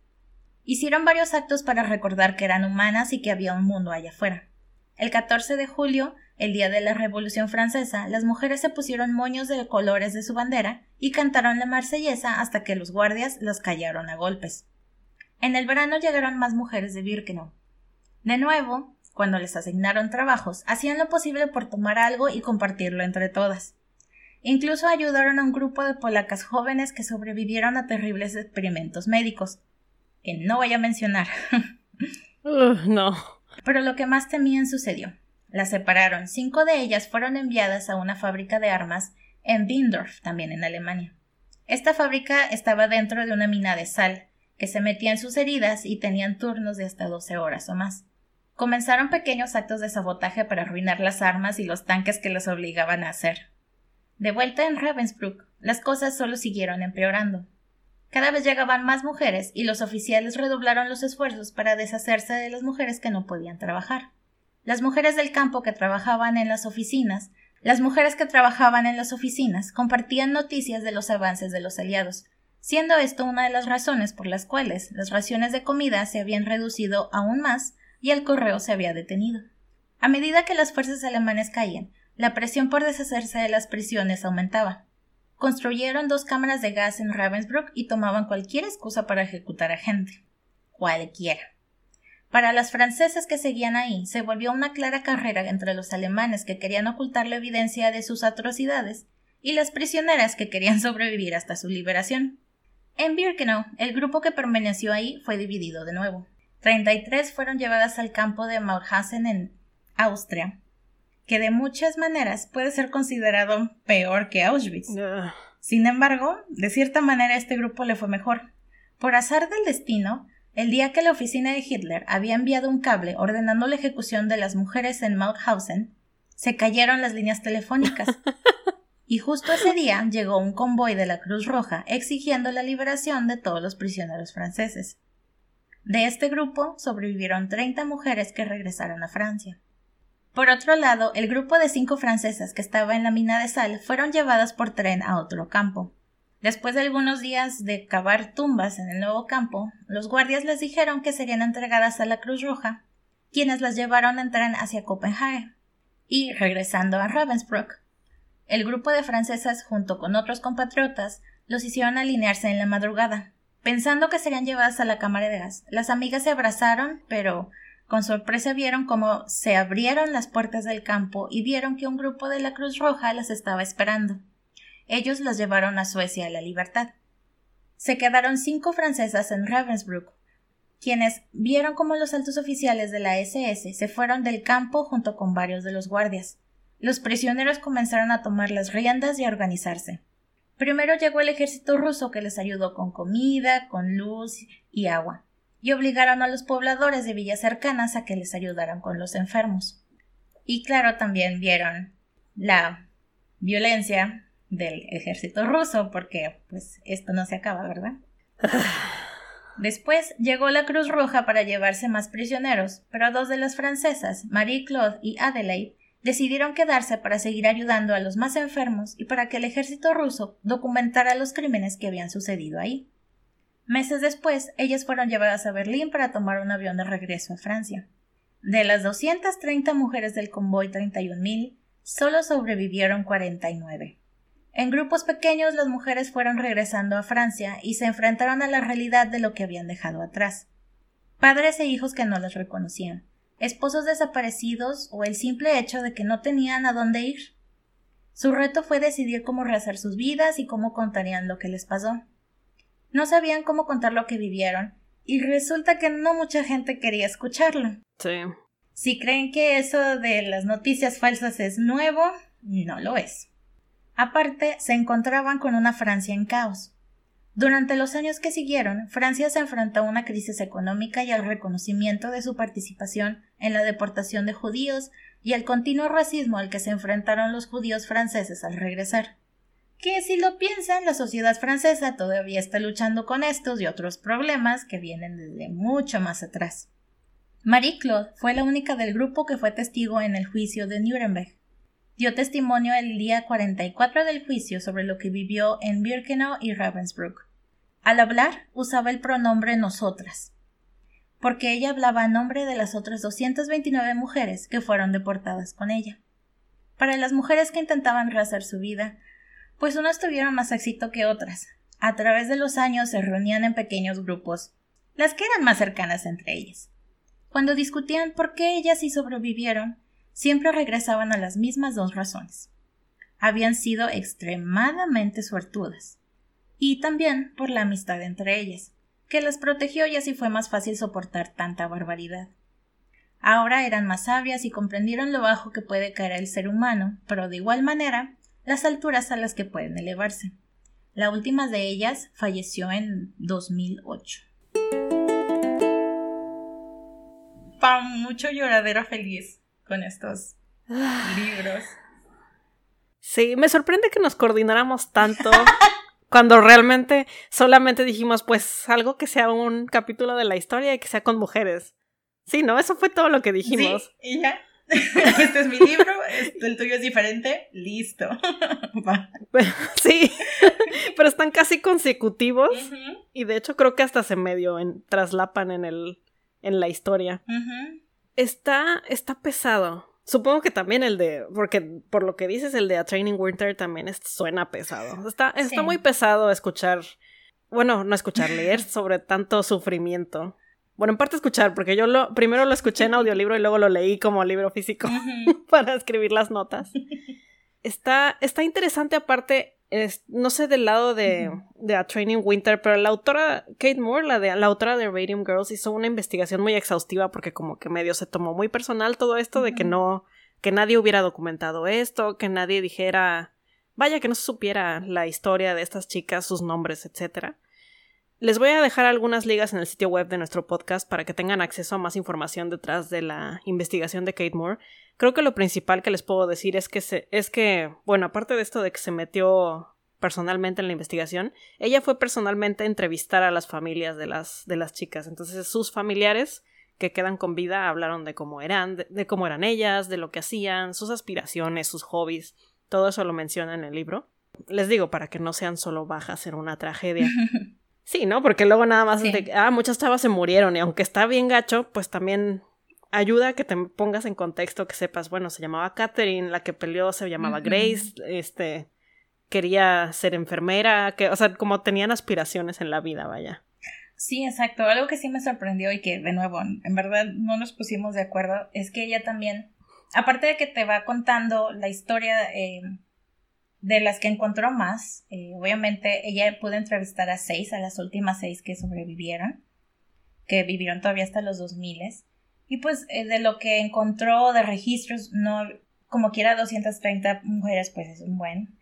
Hicieron varios actos para recordar que eran humanas y que había un mundo allá afuera. El 14 de julio, el día de la Revolución Francesa, las mujeres se pusieron moños de colores de su bandera y cantaron la marsellesa hasta que los guardias las callaron a golpes. En el verano llegaron más mujeres de Birkenau. De nuevo, cuando les asignaron trabajos, hacían lo posible por tomar algo y compartirlo entre todas. Incluso ayudaron a un grupo de polacas jóvenes que sobrevivieron a terribles experimentos médicos, que no voy a mencionar. *laughs*
no.
Pero lo que más temían sucedió. Las separaron. Cinco de ellas fueron enviadas a una fábrica de armas en Bindorf, también en Alemania. Esta fábrica estaba dentro de una mina de sal, que se metía en sus heridas y tenían turnos de hasta 12 horas o más. Comenzaron pequeños actos de sabotaje para arruinar las armas y los tanques que los obligaban a hacer. De vuelta en Ravensbrück, las cosas solo siguieron empeorando. Cada vez llegaban más mujeres y los oficiales redoblaron los esfuerzos para deshacerse de las mujeres que no podían trabajar. Las mujeres del campo que trabajaban en las oficinas, las mujeres que trabajaban en las oficinas compartían noticias de los avances de los aliados, siendo esto una de las razones por las cuales las raciones de comida se habían reducido aún más y el correo se había detenido. A medida que las fuerzas alemanes caían, la presión por deshacerse de las prisiones aumentaba. Construyeron dos cámaras de gas en Ravensbrück y tomaban cualquier excusa para ejecutar a gente. Cualquiera. Para las francesas que seguían ahí, se volvió una clara carrera entre los alemanes que querían ocultar la evidencia de sus atrocidades y las prisioneras que querían *laughs* sobrevivir hasta su liberación. En Birkenau, el grupo que permaneció ahí fue dividido de nuevo. Treinta y tres fueron llevadas al campo de Mauthausen en Austria, que de muchas maneras puede ser considerado peor que Auschwitz. Sin embargo, de cierta manera este grupo le fue mejor. Por azar del destino, el día que la oficina de Hitler había enviado un cable ordenando la ejecución de las mujeres en Mauthausen, se cayeron las líneas telefónicas. *laughs* y justo ese día llegó un convoy de la Cruz Roja exigiendo la liberación de todos los prisioneros franceses. De este grupo sobrevivieron 30 mujeres que regresaron a Francia. Por otro lado, el grupo de cinco francesas que estaba en la mina de sal fueron llevadas por tren a otro campo. Después de algunos días de cavar tumbas en el nuevo campo, los guardias les dijeron que serían entregadas a la Cruz Roja, quienes las llevaron en tren hacia Copenhague. Y, regresando a Ravensbrück, el grupo de francesas, junto con otros compatriotas, los hicieron alinearse en la madrugada. Pensando que serían llevadas a la cámara de gas, las amigas se abrazaron, pero con sorpresa vieron cómo se abrieron las puertas del campo y vieron que un grupo de la Cruz Roja las estaba esperando. Ellos las llevaron a Suecia a la libertad. Se quedaron cinco francesas en Ravensbrück, quienes vieron cómo los altos oficiales de la SS se fueron del campo junto con varios de los guardias. Los prisioneros comenzaron a tomar las riendas y a organizarse. Primero llegó el ejército ruso que les ayudó con comida, con luz y agua y obligaron a los pobladores de villas cercanas a que les ayudaran con los enfermos. Y claro, también vieron la violencia del ejército ruso, porque pues esto no se acaba, ¿verdad? *sighs* Después llegó la Cruz Roja para llevarse más prisioneros, pero dos de las francesas, Marie-Claude y Adelaide, decidieron quedarse para seguir ayudando a los más enfermos y para que el ejército ruso documentara los crímenes que habían sucedido ahí. Meses después, ellas fueron llevadas a Berlín para tomar un avión de regreso a Francia. De las 230 mujeres del convoy 31.000, solo sobrevivieron 49. En grupos pequeños las mujeres fueron regresando a Francia y se enfrentaron a la realidad de lo que habían dejado atrás. Padres e hijos que no las reconocían, esposos desaparecidos o el simple hecho de que no tenían a dónde ir. Su reto fue decidir cómo rehacer sus vidas y cómo contarían lo que les pasó. No sabían cómo contar lo que vivieron, y resulta que no mucha gente quería escucharlo.
Sí.
Si creen que eso de las noticias falsas es nuevo, no lo es. Aparte, se encontraban con una Francia en caos. Durante los años que siguieron, Francia se enfrentó a una crisis económica y al reconocimiento de su participación en la deportación de judíos y al continuo racismo al que se enfrentaron los judíos franceses al regresar que si lo piensan, la sociedad francesa todavía está luchando con estos y otros problemas que vienen desde mucho más atrás. Marie-Claude fue la única del grupo que fue testigo en el juicio de Nuremberg. Dio testimonio el día 44 del juicio sobre lo que vivió en Birkenau y Ravensbrück. Al hablar, usaba el pronombre nosotras, porque ella hablaba a nombre de las otras 229 mujeres que fueron deportadas con ella. Para las mujeres que intentaban rehacer su vida, pues unas tuvieron más éxito que otras. A través de los años se reunían en pequeños grupos, las que eran más cercanas entre ellas. Cuando discutían por qué ellas sí sobrevivieron, siempre regresaban a las mismas dos razones. Habían sido extremadamente suertudas, y también por la amistad entre ellas, que las protegió y así fue más fácil soportar tanta barbaridad. Ahora eran más sabias y comprendieron lo bajo que puede caer el ser humano, pero de igual manera las alturas a las que pueden elevarse. La última de ellas falleció en 2008. Pa mucho lloradera feliz con estos libros.
Sí, me sorprende que nos coordináramos tanto *laughs* cuando realmente solamente dijimos, pues algo que sea un capítulo de la historia y que sea con mujeres. Sí, ¿no? Eso fue todo lo que dijimos.
Sí, y ya. *laughs* este es mi libro, el tuyo es diferente, listo. *laughs* *laughs*
sí, pero están casi consecutivos y de hecho creo que hasta se medio en, traslapan en, el, en la historia. está, está pesado. Supongo que también el de, porque por lo que dices, el de A Training Winter también suena pesado. Está, está muy pesado escuchar, bueno, no escuchar, leer *laughs* sobre tanto sufrimiento. Bueno, en parte escuchar, porque yo lo primero lo escuché en audiolibro y luego lo leí como libro físico *laughs* para escribir las notas. *laughs* Está, está interesante aparte, es, no sé del lado de, de, A Training Winter, pero la autora Kate Moore, la, de, la autora de Radium Girls, hizo una investigación muy exhaustiva porque como que medio se tomó muy personal todo esto de que no, que nadie hubiera documentado esto, que nadie dijera, vaya que no se supiera la historia de estas chicas, sus nombres, etcétera. Les voy a dejar algunas ligas en el sitio web de nuestro podcast para que tengan acceso a más información detrás de la investigación de Kate Moore. Creo que lo principal que les puedo decir es que se, es que, bueno, aparte de esto de que se metió personalmente en la investigación, ella fue personalmente a entrevistar a las familias de las, de las chicas. Entonces, sus familiares que quedan con vida hablaron de cómo eran, de, de cómo eran ellas, de lo que hacían, sus aspiraciones, sus hobbies. Todo eso lo menciona en el libro. Les digo, para que no sean solo bajas en una tragedia. *laughs* Sí, ¿no? Porque luego nada más de, ah, muchas chavas se murieron y aunque está bien gacho, pues también ayuda a que te pongas en contexto, que sepas, bueno, se llamaba Catherine, la que peleó se llamaba Grace, este, quería ser enfermera, que, o sea, como tenían aspiraciones en la vida, vaya.
Sí, exacto. Algo que sí me sorprendió y que, de nuevo, en verdad no nos pusimos de acuerdo, es que ella también, aparte de que te va contando la historia eh, de las que encontró más, eh, obviamente ella pudo entrevistar a seis, a las últimas seis que sobrevivieron, que vivieron todavía hasta los 2000 y pues eh, de lo que encontró de registros, no, como quiera 230 mujeres, pues es un buen,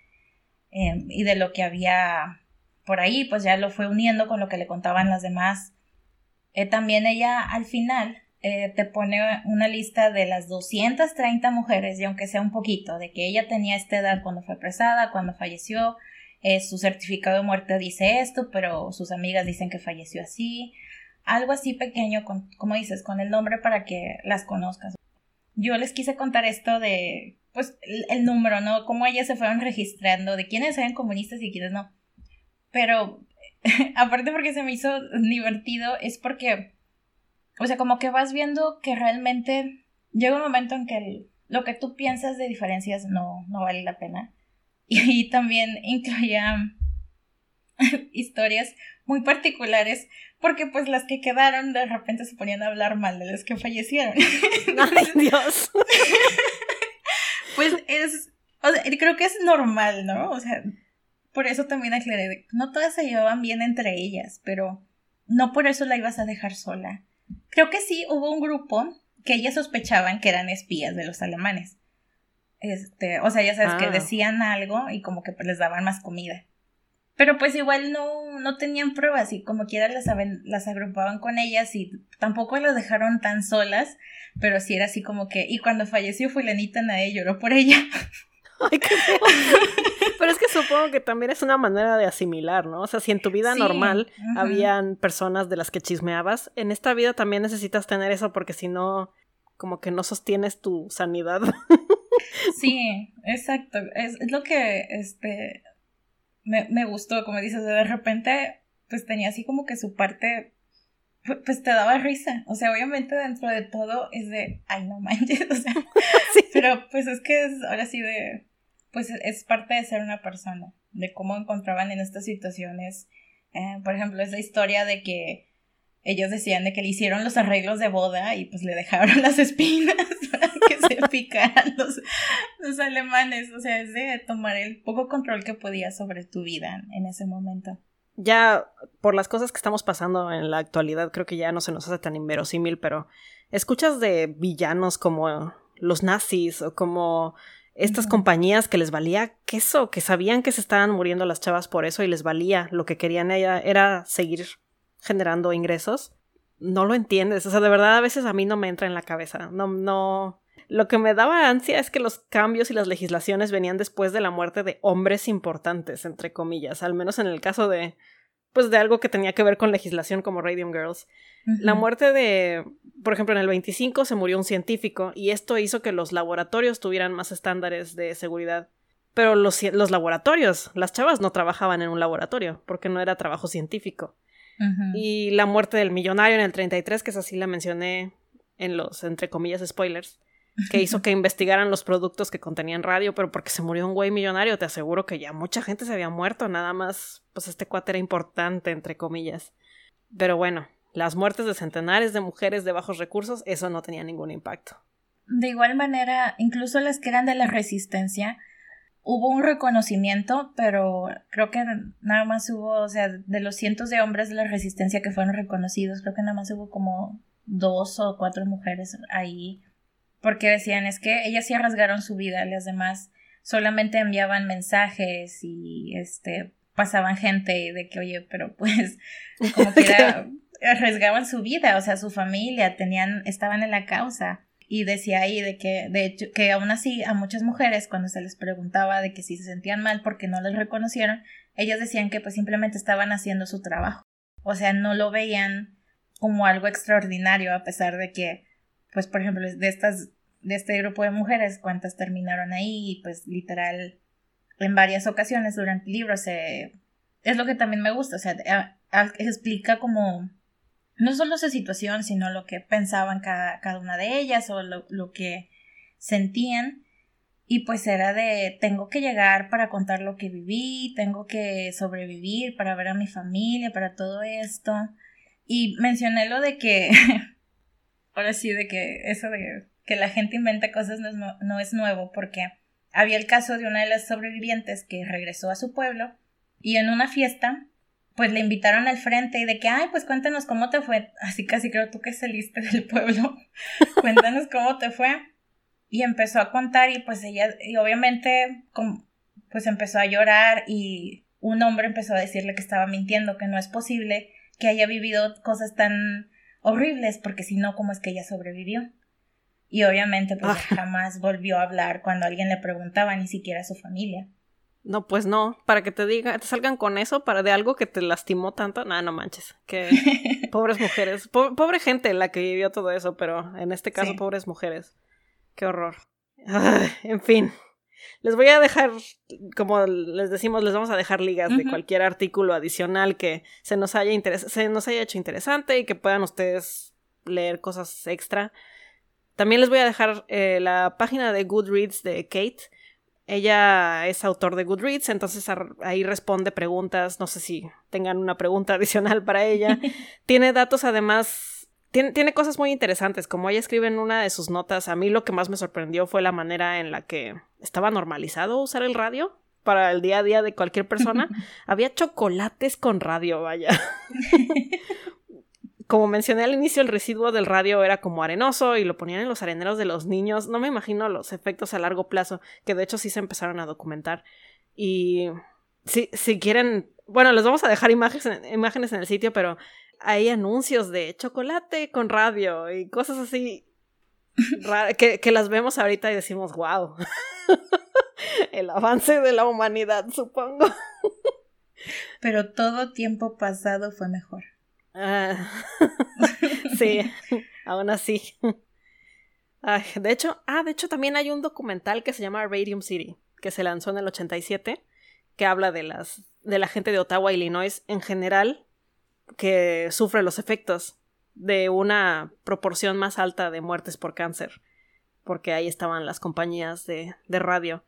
em, y de lo que había por ahí, pues ya lo fue uniendo con lo que le contaban las demás. Eh, también ella al final eh, te pone una lista de las 230 mujeres, y aunque sea un poquito, de que ella tenía esta edad cuando fue apresada, cuando falleció, eh, su certificado de muerte dice esto, pero sus amigas dicen que falleció así, algo así pequeño, como dices, con el nombre para que las conozcas. Yo les quise contar esto de, pues, el, número, ¿no? Cómo ellas se fueron registrando, de quiénes eran comunistas y quiénes no. Pero, *laughs* aparte porque se me hizo divertido, es porque o sea, como que vas viendo que realmente llega un momento en que lo que tú piensas de diferencias no, no vale la pena. *laughs* Y, también incluía *laughs* historias muy particulares porque pues las que quedaron de repente se ponían a hablar mal de las que fallecieron. *laughs*
Ay, Dios.
pues es, o sea, creo que es normal, ¿no? O sea, por eso también aclaré, no todas se llevaban bien entre ellas, pero no por eso la ibas a dejar sola. Creo que sí hubo un grupo que ellas sospechaban que eran espías de los alemanes. Este, o sea, ya sabes que ah. decían algo y como que les daban más comida. Pero pues igual no, no tenían pruebas y como quiera las, las agrupaban con ellas y tampoco las dejaron tan solas, pero sí era así como que, y cuando falleció fulanita nadie lloró por ella. *laughs* *laughs* Ay, qué *laughs*
Pero es que supongo que también es una manera de asimilar, ¿no? O sea, si en tu vida normal habían personas de las que chismeabas, en esta vida también necesitas tener eso porque si no, como que no sostienes tu sanidad. *laughs*
Sí, exacto. Es, lo que este me, me, gustó, como dices, de repente, pues tenía así como que su parte, *laughs* pues te daba risa. O sea, obviamente dentro de todo es de, ay, no manches, *laughs* o sea, *laughs* pero pues es que es ahora sí de, pues es parte de ser una persona, de cómo encontraban en estas situaciones. Eh, por ejemplo, es la historia de que ellos decían de que le hicieron los arreglos de boda y pues le dejaron las espinas para que se picaran los, los alemanes. O sea, es de tomar el poco control que podía sobre tu vida en ese momento.
Ya, por las cosas que estamos pasando en la actualidad, creo que ya no se nos hace tan inverosímil, pero escuchas de villanos como los nazis o como estas compañías que les valía queso, que sabían que se estaban muriendo las chavas por eso y les valía, lo que querían ella era seguir generando ingresos. No lo entiendes, o sea, de verdad a veces a mí no me entra en la cabeza, no, no. Lo que me daba ansia es que los cambios y las legislaciones venían después de la muerte de hombres importantes, entre comillas, al menos en el caso de, pues de algo que tenía que ver con legislación como Radium Girls. La muerte de, por ejemplo, en el 25 se murió un científico y esto hizo que los laboratorios tuvieran más estándares de seguridad. Pero los, los laboratorios, las chavas no trabajaban en un laboratorio porque no era trabajo científico. Y la muerte del millonario en el 33, que es así la mencioné en los, entre comillas, spoilers, que hizo que investigaran los productos que contenían radio, pero porque se murió un güey millonario, te aseguro que ya mucha gente se había muerto, nada más, pues este cuate era importante, entre comillas. Pero bueno, las muertes de centenares de mujeres de bajos recursos, eso no tenía ningún impacto.
De igual manera, incluso las que eran de la resistencia, hubo un reconocimiento, pero creo que nada más hubo, o sea, de los cientos de hombres de la resistencia que fueron reconocidos, creo que nada más hubo como dos o cuatro mujeres ahí porque decían es que ellas sí arriesgaron su vida, las demás solamente enviaban mensajes y este pasaban gente de que oye, pero pues *laughs* como quiera arriesgaban su vida, o sea, su familia, tenían estaban en la causa y decía ahí de que de hecho que aún así a muchas mujeres cuando se les preguntaba de que si se sentían mal porque no les reconocieron, ellas decían que pues simplemente estaban haciendo su trabajo. O sea, no lo veían como algo extraordinario a pesar de que pues por ejemplo, de estas, de este grupo de mujeres, cuántas terminaron ahí, y pues literal, en varias ocasiones durante el libro se, es lo que también me gusta, o sea, explica como, no solo su situación, sino lo que pensaban cada, cada una de ellas o lo, lo que sentían. Y pues era de, tengo que llegar para contar lo que viví, tengo que sobrevivir para ver a mi familia, para todo esto. Y mencioné lo de que *laughs* ahora sí, de que eso de que la gente inventa cosas no es, no es nuevo, porque había el caso de una de las sobrevivientes que regresó a su pueblo y en una fiesta pues le invitaron al frente y de que, ay, pues cuéntanos cómo te fue. Así casi creo tú que saliste del pueblo. *laughs* cuéntanos cómo te fue. Y empezó a contar y pues ella, y obviamente, pues empezó a llorar y un hombre empezó a decirle que estaba mintiendo, que no es posible que haya vivido cosas tan horribles, porque si no, ¿cómo es que ella sobrevivió? Y obviamente, pues ah. jamás volvió a hablar cuando alguien le preguntaba, ni siquiera a su familia.
No, pues no, para que te diga, te salgan con eso, para de algo que te lastimó tanto, nada, no manches, que *laughs* pobres mujeres, pobre gente la que vivió todo eso, pero en este caso pobres mujeres, qué horror. en fin, les voy a dejar, como les decimos, les vamos a dejar ligas de cualquier artículo adicional que se nos haya se nos haya hecho interesante y que puedan ustedes leer cosas extra. También les voy a dejar eh, la página de Goodreads de Kate. Ella es autor de Goodreads, entonces ahí responde preguntas. No sé si tengan una pregunta *laughs* adicional para ella. *laughs* Tiene datos además tiene, cosas muy interesantes, como ella escribe en una de sus notas, a mí lo que más me sorprendió fue la manera en la que estaba normalizado usar el radio para el día a día de cualquier persona. *laughs* Había chocolates con radio, vaya. Como mencioné al inicio, el residuo del radio era como arenoso y lo ponían en los areneros de los niños. No me imagino los efectos a largo plazo, que de hecho sí se empezaron a documentar. Y si, si quieren, bueno, les vamos a dejar imágenes, imágenes en el sitio, pero hay anuncios de chocolate con radio y cosas así *laughs* que, que las vemos ahorita y decimos, wow, *laughs* el avance de la humanidad, supongo.
Pero todo tiempo pasado fue mejor.
Ah, *laughs* sí, aún así. de hecho, ah, de hecho también hay un documental que se llama Radium City, que se lanzó en el 87, que habla de las de la gente de Ottawa, Illinois en general que sufre los efectos de una proporción más alta de muertes por cáncer, porque ahí estaban las compañías de, de radio.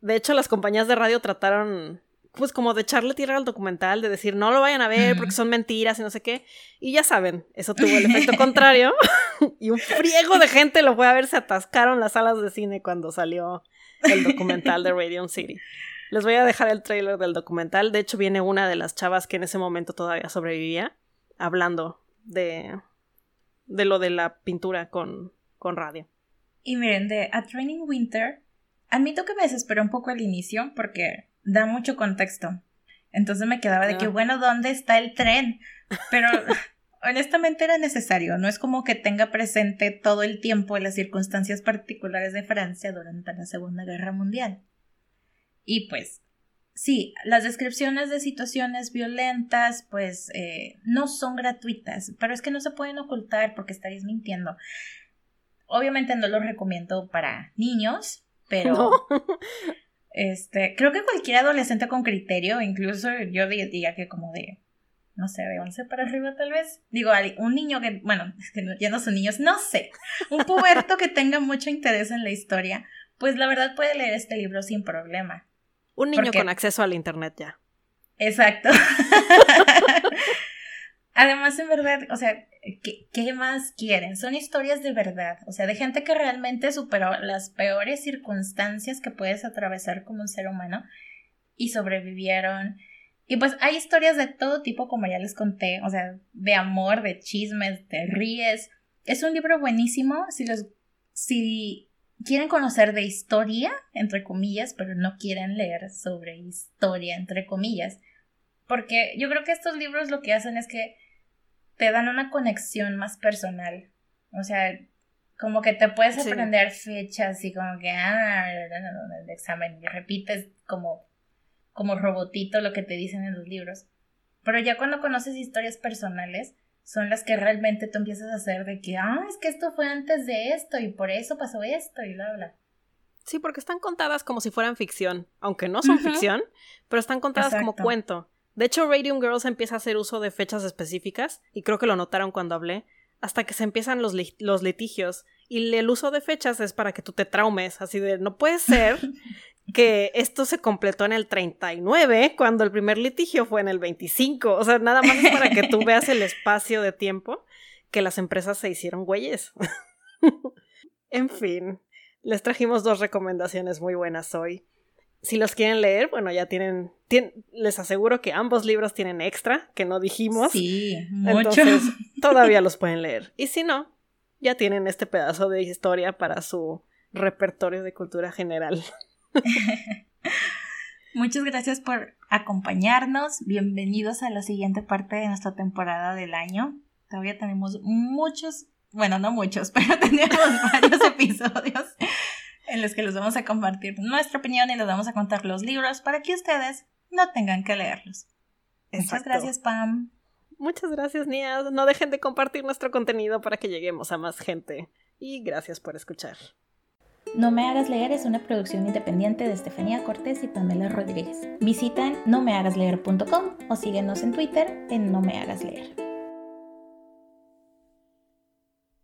De hecho, las compañías de radio trataron, pues, como de echarle tierra al documental, de decir, no lo vayan a ver porque son mentiras y no sé qué. Y ya saben, eso tuvo el efecto *laughs* contrario. *laughs* y un friego de gente lo fue a ver, se atascaron las salas de cine cuando salió el documental de Radium City. Les voy a dejar el trailer del documental. De hecho, viene una de las chavas que en ese momento todavía sobrevivía hablando de, de lo de la pintura con, con radio.
Y miren, de A Training Winter Admito que me desesperó un poco al inicio porque da mucho contexto. Entonces me quedaba de que, bueno, ¿dónde está el tren? Pero *laughs* honestamente era necesario. No es como que tenga presente todo el tiempo las circunstancias particulares de Francia durante la Segunda Guerra Mundial. Y pues, sí, las descripciones de situaciones violentas, pues, eh, no son gratuitas, pero es que no se pueden ocultar porque estaréis mintiendo. Obviamente no lo recomiendo para niños, pero *laughs* este, creo que cualquier adolescente con criterio, incluso yo diría que como de, no sé, de 11 para arriba tal vez. Digo, un niño que, bueno, *laughs* es que ya no son niños, no sé, un puberto que tenga mucho interés en la historia, pues la verdad puede leer este libro sin problema.
Un niño con acceso al internet ya.
Exacto. *laughs* Además, en verdad, o sea, ¿qué, más quieren? Son historias de verdad, o sea, de gente que realmente superó las peores circunstancias que puedes atravesar como un ser humano y sobrevivieron. Y pues hay historias de todo tipo, como ya les conté, o sea, de amor, de chismes, de ríes. Es un libro buenísimo si los si quieren conocer de historia, entre comillas, pero no quieren leer sobre historia, entre comillas. Porque yo creo que estos libros lo que hacen es que te dan una conexión más personal. O sea, como que te puedes aprender fechas y como que, ah, el examen, y repites como, como robotito lo que te dicen en los libros. Pero ya cuando conoces historias personales, son las que realmente tú empiezas a hacer de que, ah, es que esto fue antes de esto y por eso pasó esto y bla, bla.
Sí, porque están contadas como si fueran ficción, aunque no son ficción, pero están contadas como cuento. De hecho, Radium Girls empieza a hacer uso de fechas específicas, y creo que lo notaron cuando hablé, hasta que se empiezan los, los litigios. Y el uso de fechas es para que tú te traumes, así de, no puede ser *laughs* que esto se completó en el 39 cuando el primer litigio fue en el 25. O sea, nada más es para que tú veas el espacio de tiempo que las empresas se hicieron güeyes. *laughs* en fin, les trajimos dos recomendaciones muy buenas hoy si los quieren leer, bueno, ya tienen, les aseguro que ambos libros tienen extra, que no dijimos.
Sí, mucho.
Entonces, *laughs* todavía los pueden leer. Y si no, ya tienen este pedazo de historia para su repertorio de cultura general. *laughs*
Muchas gracias por acompañarnos. Bienvenidos a la siguiente parte de nuestra temporada del año. Todavía tenemos muchos, bueno, no muchos, *laughs* pero tenemos varios episodios en los que les vamos a compartir nuestra opinión y les vamos a contar los libros para que ustedes no tengan que leerlos. Muchas gracias, Pam.
Muchas gracias, Nia. No dejen de compartir nuestro contenido para que lleguemos a más gente. Y gracias por escuchar.
No me hagas leer es una producción independiente de Estefanía Cortés y Pamela Rodríguez. Visita nomehagasleer.com o síguenos en Twitter en No me hagas leer.